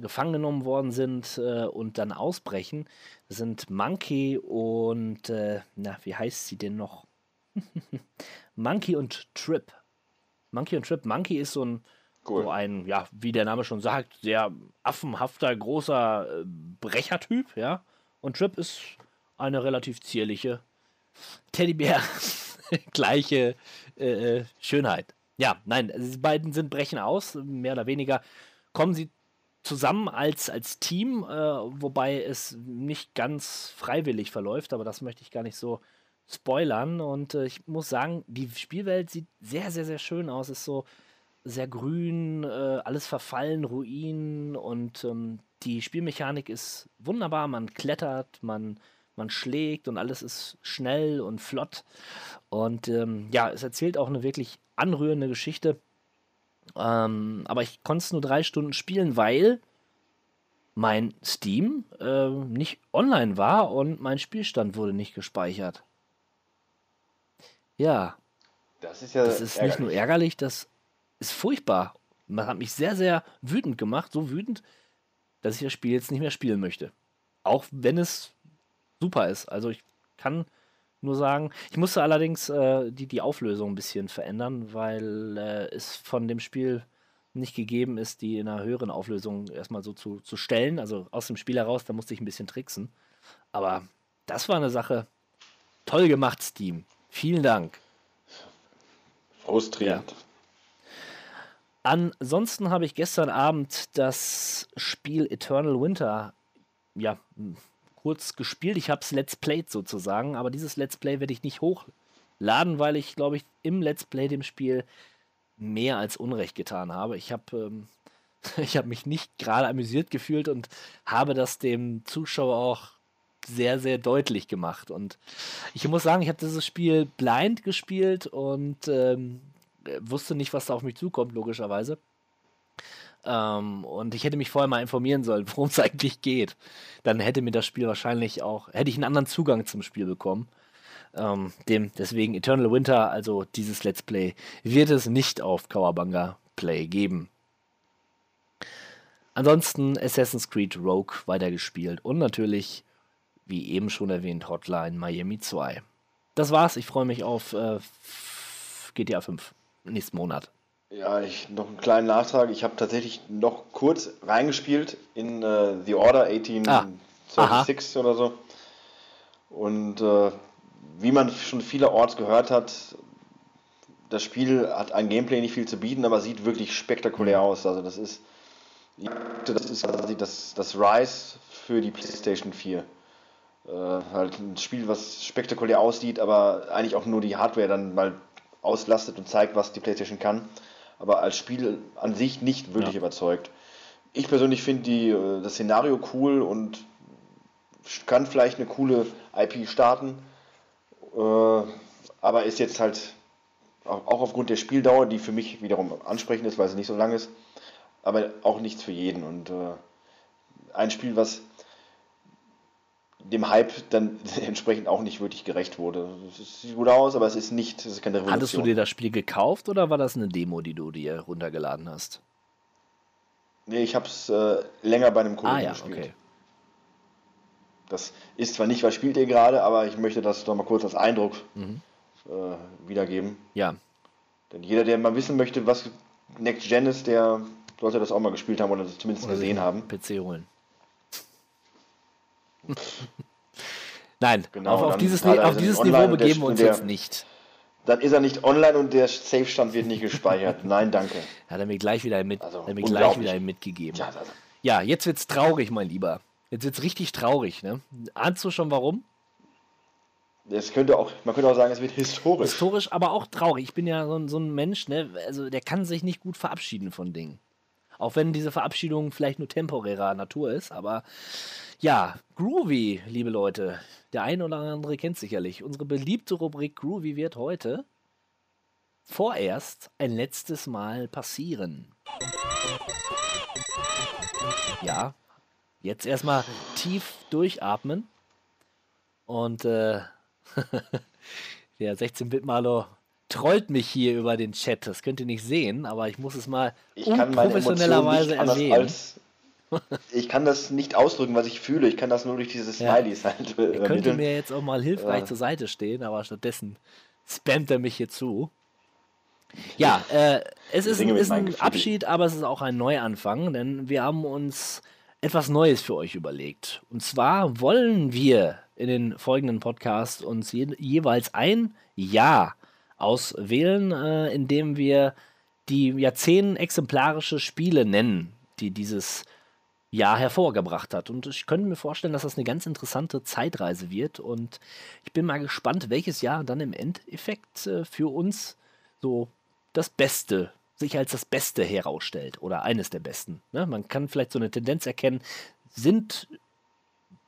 gefangen genommen worden sind äh, und dann ausbrechen. Sind Monkey und, äh, na, wie heißt sie denn noch? <laughs> Monkey und Trip. Monkey und Trip. Monkey ist so ein, Cool. so ein, ja, wie der Name schon sagt, sehr affenhafter, großer äh, Brechertyp, ja. Und Trip ist eine relativ zierliche Teddybär. <laughs> Gleiche äh, äh, Schönheit. Ja, nein, also die beiden sind brechen aus, mehr oder weniger. Kommen sie zusammen als, als Team, äh, wobei es nicht ganz freiwillig verläuft, aber das möchte ich gar nicht so spoilern. Und äh, ich muss sagen, die Spielwelt sieht sehr, sehr, sehr schön aus. Ist so sehr grün, äh, alles verfallen, Ruinen und ähm, die Spielmechanik ist wunderbar. Man klettert, man, man schlägt und alles ist schnell und flott. Und ähm, ja, es erzählt auch eine wirklich anrührende Geschichte. Ähm, aber ich konnte es nur drei Stunden spielen, weil mein Steam äh, nicht online war und mein Spielstand wurde nicht gespeichert. Ja, Das ist ja das ist nicht nur ärgerlich. ärgerlich, das ist furchtbar. Man hat mich sehr, sehr wütend gemacht, so wütend, dass ich das Spiel jetzt nicht mehr spielen möchte. Auch wenn es super ist. Also ich kann nur sagen, ich musste allerdings äh, die, die Auflösung ein bisschen verändern, weil äh, es von dem Spiel nicht gegeben ist, die in einer höheren Auflösung erstmal so zu, zu stellen. Also aus dem Spiel heraus, da musste ich ein bisschen tricksen. Aber das war eine Sache. Toll gemacht, Steam. Vielen Dank. Frustrierend. Ansonsten habe ich gestern Abend das Spiel Eternal Winter ja kurz gespielt. Ich habe es Let's Played sozusagen, aber dieses Let's Play werde ich nicht hochladen, weil ich glaube ich im Let's Play dem Spiel mehr als Unrecht getan habe. Ich habe ähm, <laughs> habe mich nicht gerade amüsiert gefühlt und habe das dem Zuschauer auch sehr, sehr deutlich gemacht. Und ich muss sagen, ich habe dieses Spiel blind gespielt und ähm, wusste nicht, was da auf mich zukommt, logischerweise. Ähm, und ich hätte mich vorher mal informieren sollen, worum es <laughs> eigentlich geht. Dann hätte mir das Spiel wahrscheinlich auch, hätte ich einen anderen Zugang zum Spiel bekommen. Ähm, dem, deswegen Eternal Winter, also dieses Let's Play, wird es nicht auf Kawabanga Play geben. Ansonsten Assassin's Creed Rogue weitergespielt und natürlich, wie eben schon erwähnt, Hotline Miami 2. Das war's. Ich freue mich auf äh, GTA 5 nächsten Monat. Ja, ich noch einen kleinen Nachtrag. Ich habe tatsächlich noch kurz reingespielt in äh, The Order 1836 oder so. Und äh, wie man schon vielerorts gehört hat, das Spiel hat ein Gameplay nicht viel zu bieten, aber sieht wirklich spektakulär aus. Also das ist, das ist quasi das, das Rise für die PlayStation 4. Äh, halt ein Spiel, was spektakulär aussieht, aber eigentlich auch nur die Hardware dann mal auslastet und zeigt, was die PlayStation kann. Aber als Spiel an sich nicht wirklich Ja. überzeugt. Ich persönlich finde äh, das Szenario cool und kann vielleicht eine coole IP starten. Äh, aber ist jetzt halt auch auch aufgrund der Spieldauer, die für mich wiederum ansprechend ist, weil sie nicht so lang ist, aber auch nichts für jeden. Und äh, ein Spiel, was dem Hype dann <laughs> entsprechend auch nicht wirklich gerecht wurde. Es sieht gut aus, aber es ist nicht, es ist keine Revolution. Hattest du dir das Spiel gekauft oder war das eine Demo, die du dir runtergeladen hast? Nee, ich habe es äh, länger bei einem Kollegen Ah ja, gespielt. okay. Das ist zwar nicht, was spielt ihr gerade, aber ich möchte das doch mal kurz als Eindruck Mhm. äh, wiedergeben. Ja, Denn jeder, der mal wissen möchte, was Next Gen ist, der sollte das auch mal gespielt haben oder zumindest oder gesehen haben. PC holen. Nein, Genau, auf, auf dieses, auf den dieses Niveau begeben wir uns der- jetzt nicht. Dann ist er nicht online und der Safe-Stand wird nicht gespeichert. <laughs> Nein, danke. Hat er mir gleich wieder mit, Also, hat er mir gleich wieder mitgegeben. Ja, also, Ja, jetzt wird's traurig, mein Lieber. Jetzt wird's richtig traurig, ne? Ahnst du schon warum? es könnte auch, man könnte auch sagen, es wird historisch. Historisch, aber auch traurig. Ich bin ja so ein, so ein Mensch, ne? Also der kann sich nicht gut verabschieden von Dingen. Auch wenn diese Verabschiedung vielleicht nur temporärer Natur ist, aber ja, Groovy, liebe Leute. Der eine oder andere kennt sicherlich. Unsere beliebte Rubrik Groovy wird heute vorerst ein letztes Mal passieren. Ja, jetzt erstmal tief durchatmen. Und äh, <laughs> der 16-Bit-Malo trollt mich hier über den Chat. Das könnt ihr nicht sehen, aber ich muss es mal Ich kann meine Emotionen erwähnen. als. Ich kann das nicht ausdrücken, was ich fühle. Ich kann das nur durch diese Ja. Smileys halt äh, könnte übermitteln. mir jetzt auch mal hilfreich Ja. zur Seite stehen, aber stattdessen spammt er mich hier zu. Ja, äh, es ist, ist ein. Abschied, aber es ist auch ein Neuanfang, denn wir haben uns etwas Neues für euch überlegt. Und zwar wollen wir in den folgenden Podcasts uns je, jeweils ein Jahr auswählen, äh, in dem wir die ja zehn exemplarische Spiele nennen, die dieses Jahr hervorgebracht hat. Und ich könnte mir vorstellen, dass das eine ganz interessante Zeitreise wird. Und ich bin mal gespannt, welches Jahr dann im Endeffekt äh, für uns so das Beste, sich als das Beste herausstellt oder eines der besten. Ne? Man kann vielleicht so eine Tendenz erkennen, sind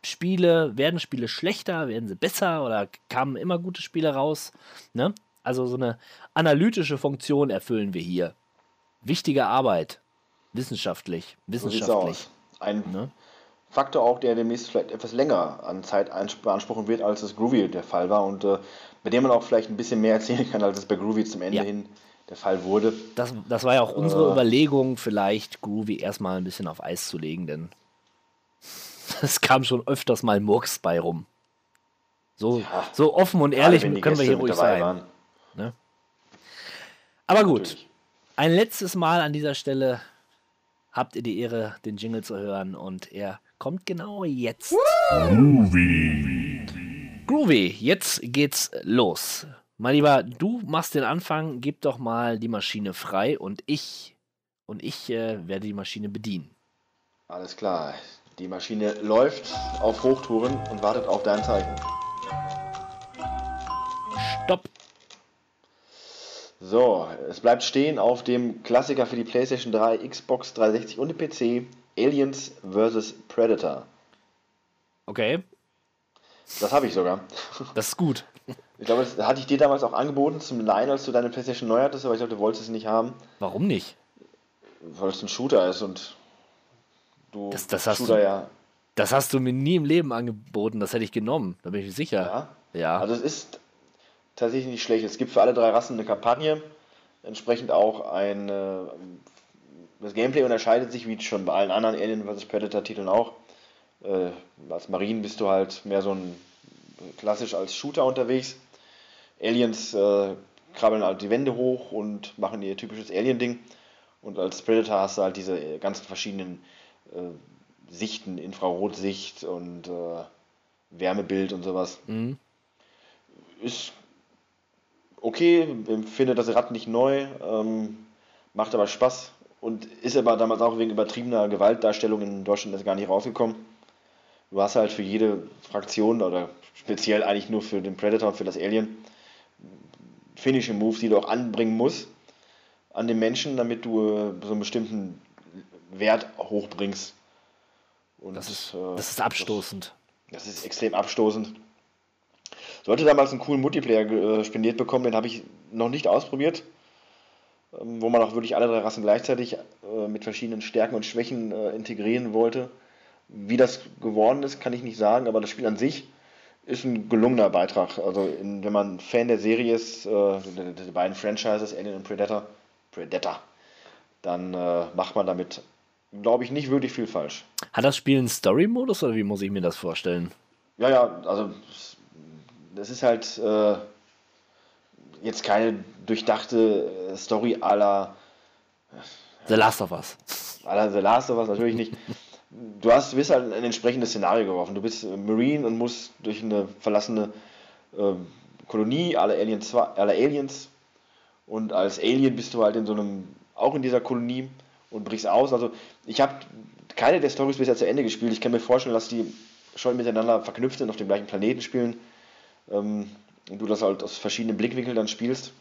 Spiele, werden Spiele schlechter, werden sie besser oder kamen immer gute Spiele raus? Ne? Also so eine analytische Funktion erfüllen wir hier. Wichtige Arbeit, wissenschaftlich, So wissenschaftlich. aus. Ein Ne? Faktor auch, der demnächst vielleicht etwas länger an Zeit beanspruchen wird, als es Groovy der Fall war und äh, bei dem man auch vielleicht ein bisschen mehr erzählen kann, als es bei Groovy zum Ende Ja. hin der Fall wurde. Das, das war ja auch unsere Äh. Überlegung, vielleicht Groovy erstmal ein bisschen auf Eis zu legen, denn <laughs> es kam schon öfters mal Murks bei rum. So, Ja. so offen und ehrlich können wir hier ruhig sein. waren. Aber gut, Natürlich. ein letztes Mal an dieser Stelle habt ihr die Ehre, den Jingle zu hören und er kommt genau jetzt. Groovy, jetzt geht's los. Mein Lieber, du machst den Anfang, gib doch mal die Maschine frei und ich und ich äh, werde die Maschine bedienen. Alles klar. Die Maschine läuft auf Hochtouren und wartet auf dein Zeichen. So, es bleibt stehen auf dem Klassiker für die PlayStation 3, Xbox 360 und den PC Aliens vs. Predator. Okay, Das habe ich sogar. das ist gut. Ich glaube, das hatte ich dir damals auch angeboten zum Leihen, als du deine PlayStation neu hattest, aber ich glaube, du wolltest es nicht haben, Warum nicht? weil es ein Shooter ist und du Das- das hast Shooter du- ja. Das hast du mir nie im Leben angeboten, das hätte ich genommen, da bin ich mir sicher. Ja. Ja. Also es ist tatsächlich nicht schlecht. Es gibt für alle drei Rassen eine Kampagne, entsprechend auch ein das Gameplay unterscheidet sich wie schon bei allen anderen Alien vs Predator Titeln auch. Äh, als Marine bist du halt mehr so ein klassisch als Shooter unterwegs. Aliens äh, krabbeln halt die Wände hoch und machen ihr typisches Alien-Ding. Und als Predator hast du halt diese äh, ganzen verschiedenen äh, Sichten, Infrarotsicht und äh, Wärmebild und sowas. Mhm. Ist okay, finde das Rad nicht neu, ähm, macht aber Spaß und ist aber damals auch wegen übertriebener Gewaltdarstellung in Deutschland gar nicht rausgekommen. Du hast halt für jede Fraktion oder speziell eigentlich nur für den Predator und für das Alien Finishing Moves, die du auch anbringen musst an den Menschen, damit du äh, so einen bestimmten Wert hochbringst. Und, Das ist, äh, das ist abstoßend. das ist extrem abstoßend. Sollte damals einen coolen Multiplayer äh, spendiert bekommen, den habe ich noch nicht ausprobiert. Ähm, wo man auch wirklich alle drei Rassen gleichzeitig äh, mit verschiedenen Stärken und Schwächen äh, integrieren wollte. Wie das geworden ist, kann ich nicht sagen, aber das Spiel an sich ist ein gelungener Beitrag. Also in, wenn man Fan der Serie ist, der, der beiden Franchises, Alien und Predator, Predator, dann macht man damit, glaube ich, nicht wirklich viel falsch. Hat das Spiel einen Story-Modus oder wie muss ich mir das vorstellen? Ja, ja, also das ist halt äh, jetzt keine durchdachte äh, Story aller The Last of Us. aller The Last of Us natürlich nicht. Du hast, bist halt in ein entsprechendes Szenario geworfen. Du bist äh, Marine und musst durch eine verlassene äh, Kolonie aller Aliens, aller Aliens und als Alien bist du halt in so einem, auch in dieser Kolonie und brichst aus. Also ich habe keine der Stories bisher zu Ende gespielt. Ich kann mir vorstellen, dass die schon miteinander verknüpft sind, auf dem gleichen Planeten spielen. Ähm, und du das halt aus verschiedenen Blickwinkeln dann spielst.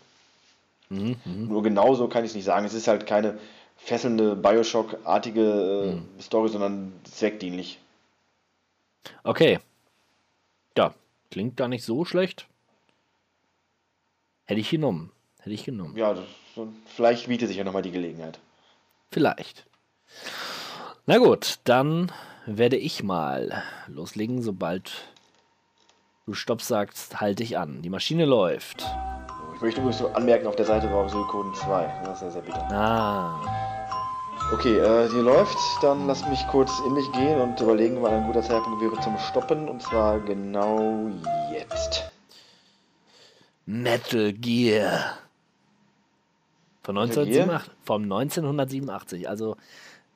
Nur genauso kann ich es nicht sagen. Es ist halt keine fesselnde Bioshock-artige äh, Story, sondern zweckdienlich. Okay. Ja, klingt gar nicht so schlecht. Hätte ich genommen. Hätte ich genommen. Ja, das, vielleicht bietet sich ja nochmal die Gelegenheit. Vielleicht. Na gut, dann werde ich mal loslegen, sobald du Stopp sagst, halte ich an. Die Maschine läuft. Ich möchte übrigens so anmerken, auf der Seite war Silikoden 2. Das ist ja sehr bitter. Ah, Okay, äh, die läuft. Dann lass mich kurz in mich gehen und überlegen, wann ein guter Zeitpunkt wäre zum Stoppen. Und zwar genau jetzt. Metal Gear. Von Metal Gear? 1987, vom 1987, also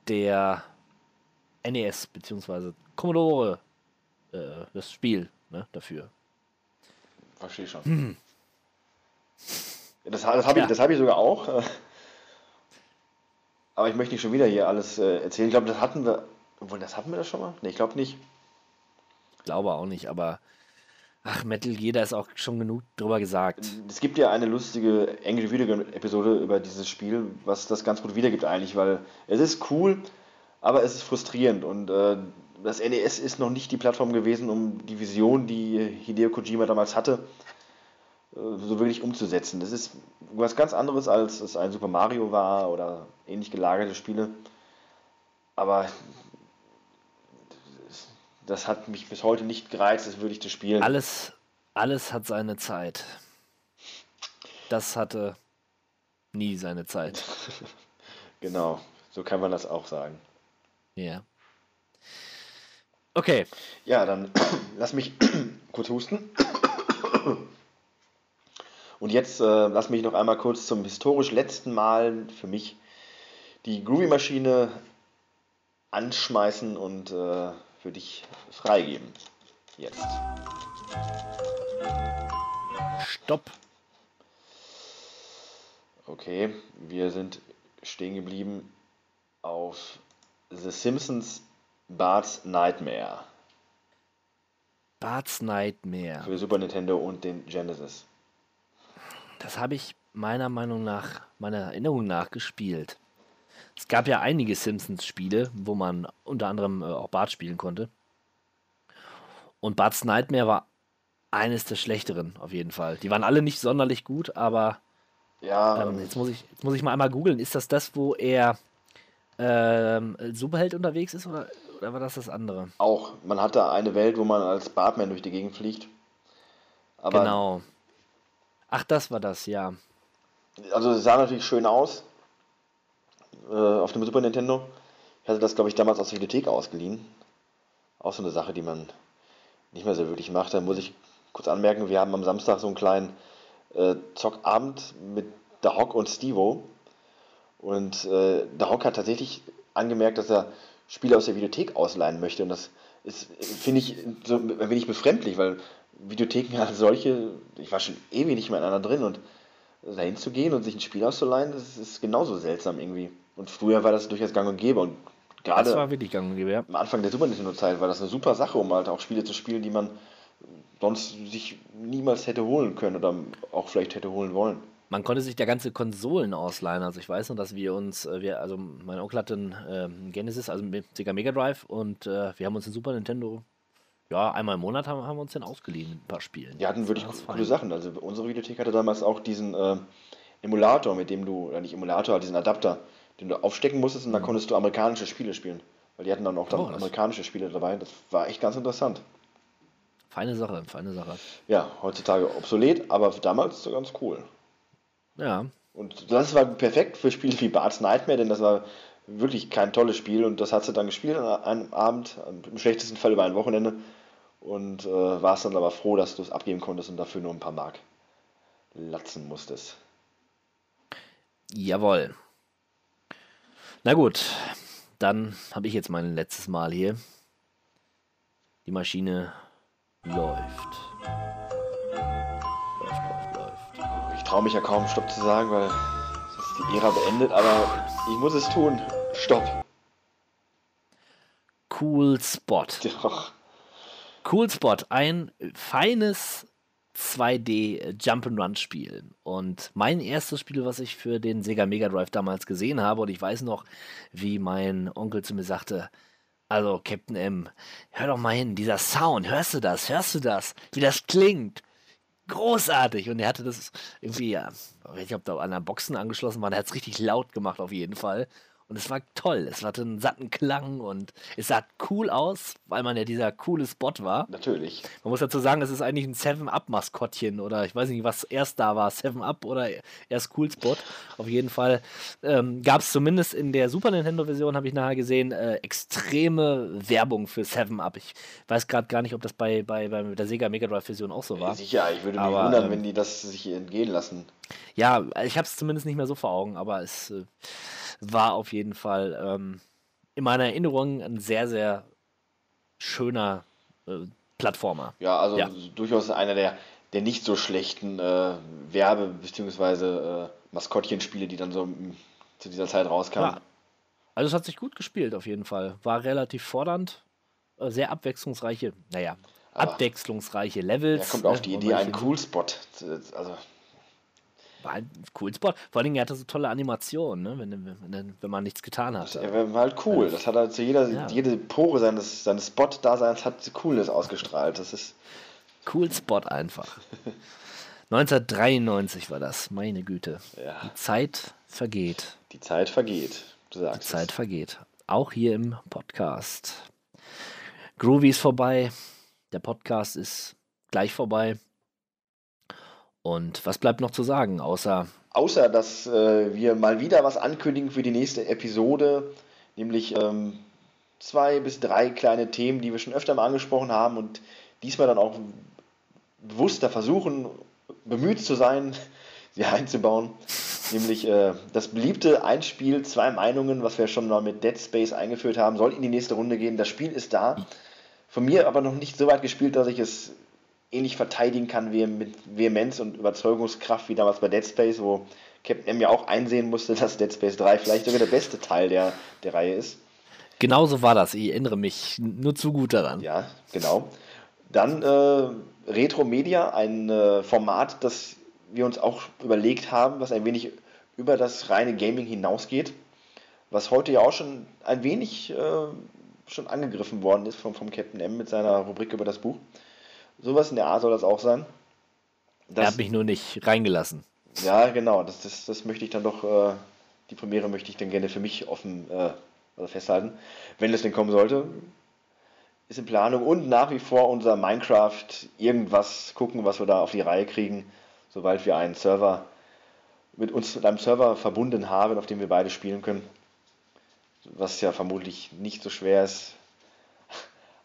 der NES bzw. Commodore, äh, das Spiel ne, dafür. Verstehe schon. Ja, das das habe ich, Ja. das hab ich sogar auch. <laughs> Aber ich möchte nicht schon wieder hier alles äh, erzählen. Ich glaube, das hatten wir. Obwohl, das hatten wir das schon mal? Ne, ich glaube nicht. Glaube auch nicht, aber ach, Metal Gear, da ist auch schon genug drüber gesagt. Es gibt ja eine lustige Angry Video Game Episode über dieses Spiel, was das ganz gut wiedergibt eigentlich, weil es ist cool, aber es ist frustrierend und äh, das NES ist noch nicht die Plattform gewesen, um die Vision, die Hideo Kojima damals hatte, äh, so wirklich umzusetzen. Das ist was ganz anderes, als es ein Super Mario war oder ähnlich gelagerte Spiele. Aber das hat mich bis heute nicht gereizt, das wirklich zu spielen. Alles, alles hat seine Zeit. Das hatte nie seine Zeit. <laughs> Genau, so kann man das auch sagen. Ja. Okay, Ja, dann <clears throat> lass mich <clears throat> kurz husten. <clears throat> Und jetzt äh, lass mich noch einmal kurz zum historisch letzten Mal für mich die Groovy-Maschine anschmeißen und äh, für dich freigeben. Jetzt. stopp. Okay, wir sind stehen geblieben auf The Simpsons Bart's Nightmare Bart's Nightmare. für Super Nintendo und den Genesis. Das habe ich meiner Meinung nach, meiner Erinnerung nach gespielt. Es gab ja einige Simpsons-Spiele, wo man unter anderem äh, auch Bart spielen konnte. Und Bart's Nightmare war eines der schlechteren, auf jeden Fall. Die waren alle nicht sonderlich gut, aber Ja, ähm, jetzt, muss ich, jetzt muss ich mal einmal googeln. Ist das das, wo er ähm, Superheld unterwegs ist oder, oder war das das andere? auch. Man hatte eine Welt, wo man als Bartman durch die Gegend fliegt. Aber genau. Ach, das war das, ja. Also es sah natürlich schön aus äh, auf dem Super Nintendo. Ich hatte das, glaube ich, damals aus der Bibliothek ausgeliehen. Auch so eine Sache, die man nicht mehr so wirklich macht. Da muss ich kurz anmerken, wir haben am Samstag so einen kleinen äh, Zockabend mit der Hock und Stevo. Und äh, der Hock hat tatsächlich angemerkt, dass er Spiele aus der Videothek ausleihen möchte. Und das ist, finde ich, so ein wenig befremdlich, weil Videotheken als solche, ich war schon ewig nicht mehr in einer drin und dahin zu gehen und sich ein Spiel auszuleihen, das ist genauso seltsam irgendwie. Und früher war das durchaus gang und gäbe und Das gerade war wirklich gang und gäbe, ja. am Anfang der Super Nintendo-Zeit war das eine super Sache, um halt auch Spiele zu spielen, die man sonst sich niemals hätte holen können oder auch vielleicht hätte holen wollen. Man konnte sich da ganze Konsolen ausleihen. Also ich weiß noch, dass wir uns, äh, wir, also mein Onkel hatte einen ähm, Genesis, also einen Sega Mega Drive und äh, wir haben uns den Super Nintendo, ja, einmal im Monat haben, haben wir uns den ausgeliehen ein paar Spielen. Die hatten wirklich coole fein. Sachen. Also unsere Videothek hatte damals auch diesen äh, Emulator, mit dem du, oder nicht Emulator, diesen Adapter, den du aufstecken musstest und dann konntest du amerikanische Spiele spielen. Weil die hatten dann auch dann Mhm. Oh, amerikanische Spiele dabei. Das war echt ganz interessant. Feine Sache, feine Sache. Ja, heutzutage obsolet, aber damals so ganz cool. Ja, Und das war perfekt für Spiele wie Bart's Nightmare, denn das war wirklich kein tolles Spiel und das hat sie dann gespielt an einem Abend, im schlechtesten Fall über ein Wochenende und äh, warst dann aber froh, dass du es abgeben konntest und dafür nur ein paar Mark latzen musstest. jawohl. Na gut, dann habe ich jetzt mein letztes Mal hier. Die Maschine läuft. Läuft, traue mich ja kaum Stopp zu sagen, weil ist die Ära beendet, aber ich muss es tun. Stopp. Cool Spot. Doch. Cool Spot, ein feines 2D Jump'n'Run-Spiel. Und mein erstes Spiel, was ich für den Sega Mega Drive damals gesehen habe, und ich weiß noch, wie mein Onkel zu mir sagte, also Captain M, hör doch mal hin, dieser Sound, hörst du das, hörst du das, wie das klingt? Großartig. Und er hatte das irgendwie, ja, ich ob da an der Boxen angeschlossen war, der hat es richtig laut gemacht auf jeden Fall. Und es war toll. Es hatte einen satten Klang und es sah cool aus, weil man ja dieser coole Spot war. Natürlich. Man muss dazu sagen, es ist eigentlich ein 7-Up-Maskottchen oder ich weiß nicht, was erst da war, 7-Up oder erst Cool Spot. Auf jeden Fall ähm, gab es zumindest in der Super Nintendo-Version, habe ich nachher gesehen, äh, extreme Werbung für 7-Up. Ich weiß gerade gar nicht, ob das bei, bei, bei der Sega Mega Drive-Version auch so war. Sicher, ich würde mich Aber, wundern, ähm, wenn die das sich entgehen lassen. Ja, ich habe es zumindest nicht mehr so vor Augen, aber es äh, war auf jeden Fall ähm, in meiner Erinnerung ein sehr, sehr schöner äh, Plattformer. Ja, also Ja. durchaus einer der, der nicht so schlechten äh, Werbe- bzw. Äh, Maskottchenspiele, die dann so zu dieser Zeit rauskamen. Ja. Also es hat sich gut gespielt auf jeden Fall. War relativ fordernd, äh, sehr abwechslungsreiche, naja, Aber- abwechslungsreiche Levels. Er kommt auf die Idee, einen Cool-Spot. Also, War ein cool Spot. Vor allen Dingen, er hatte so tolle Animationen, ne, wenn, wenn, wenn man nichts getan hat. er war halt cool. Das hat halt zu jeder, Ja. jede Pore seines, seines Spot-Daseins hat Coolness ausgestrahlt. Das ist, Cool Spot einfach. <laughs> 1993 war das, meine Güte. ja, Die Zeit vergeht. die Zeit vergeht. Du Die sagst Zeit es. vergeht. Auch hier im Podcast. Groovy ist vorbei. Der Podcast ist gleich vorbei. Und was bleibt noch zu sagen, außer Außer, dass äh, wir mal wieder was ankündigen für die nächste Episode, nämlich ähm, zwei bis drei kleine Themen, die wir schon öfter mal angesprochen haben und diesmal dann auch bewusster versuchen, bemüht zu sein, <laughs> sie einzubauen. Nämlich äh, das beliebte Einspiel, zwei Meinungen, was wir schon mal mit Dead Space eingeführt haben, soll in die nächste Runde gehen. Das Spiel ist da. Von mir aber noch nicht so weit gespielt, dass ich es ähnlich verteidigen kann wie mit Vehemenz und Überzeugungskraft wie damals bei Dead Space, wo Captain M ja auch einsehen musste, dass Dead Space 3 vielleicht sogar der beste Teil der, der Reihe ist. Genauso war das. Ich erinnere mich nur zu gut daran. Ja, genau. Dann äh, Retro Media, ein äh, Format, das wir uns auch überlegt haben, was ein wenig über das reine Gaming hinausgeht, was heute ja auch schon ein wenig äh, schon angegriffen worden ist vom, vom Captain M mit seiner Rubrik über das Buch. Sowas in der Art soll das auch sein. Das, er hat mich nur nicht reingelassen. Ja, genau. Das, das, das möchte ich dann doch, äh, die Premiere möchte ich dann gerne für mich offen äh, also festhalten, wenn es denn kommen sollte. Ist in Planung und nach wie vor unser Minecraft irgendwas gucken, was wir da auf die Reihe kriegen, sobald wir einen Server mit uns mit einem Server verbunden haben, auf dem wir beide spielen können. Was ja vermutlich nicht so schwer ist.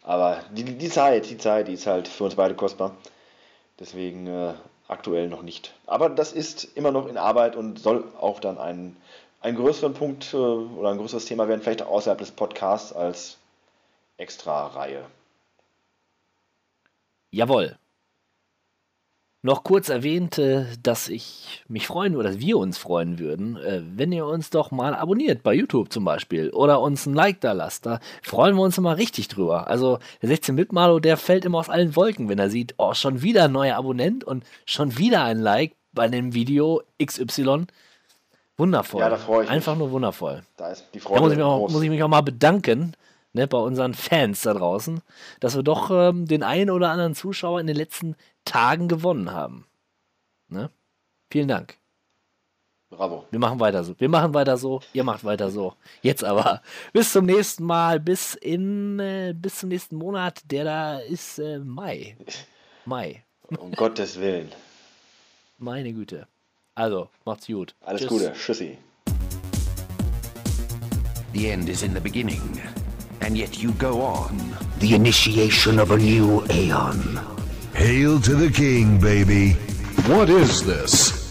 Aber die, die Zeit, die Zeit, die ist halt für uns beide kostbar. Deswegen äh, aktuell noch nicht. Aber das ist immer noch in Arbeit und soll auch dann ein, einen größeren Punkt äh, oder ein größeres Thema werden, vielleicht außerhalb des Podcasts als Extra-Reihe. Jawohl. Noch kurz erwähnt, äh, dass ich mich freuen oder dass wir uns freuen würden, äh, wenn ihr uns doch mal abonniert bei YouTube zum Beispiel oder uns ein Like da lasst. Da freuen wir uns immer richtig drüber. Also der 16-Bit-Malo, der fällt immer aus allen Wolken, wenn er sieht, oh, schon wieder ein neuer Abonnent und schon wieder ein Like bei dem Video XY. Wundervoll. Ja, da freue ich Einfach mich. nur wundervoll. Da ist die Freude Da muss ich, mich auch, muss ich mich auch mal bedanken ne, bei unseren Fans da draußen, dass wir doch ähm, den einen oder anderen Zuschauer in den letzten Tagen gewonnen haben. Ne? Vielen Dank. Bravo. Wir machen weiter so. Wir machen weiter so. Ihr macht weiter so. Jetzt aber. Bis zum nächsten Mal. Bis in äh, bis zum nächsten Monat. Der da ist äh, Mai. <laughs> Mai. Um Gottes Willen. Meine Güte. Also, macht's gut. Alles Tschüss. Gute. Tschüssi. The end is in the beginning, and yet you go on. The initiation of a new aeon. Hail to the king, baby. What is this?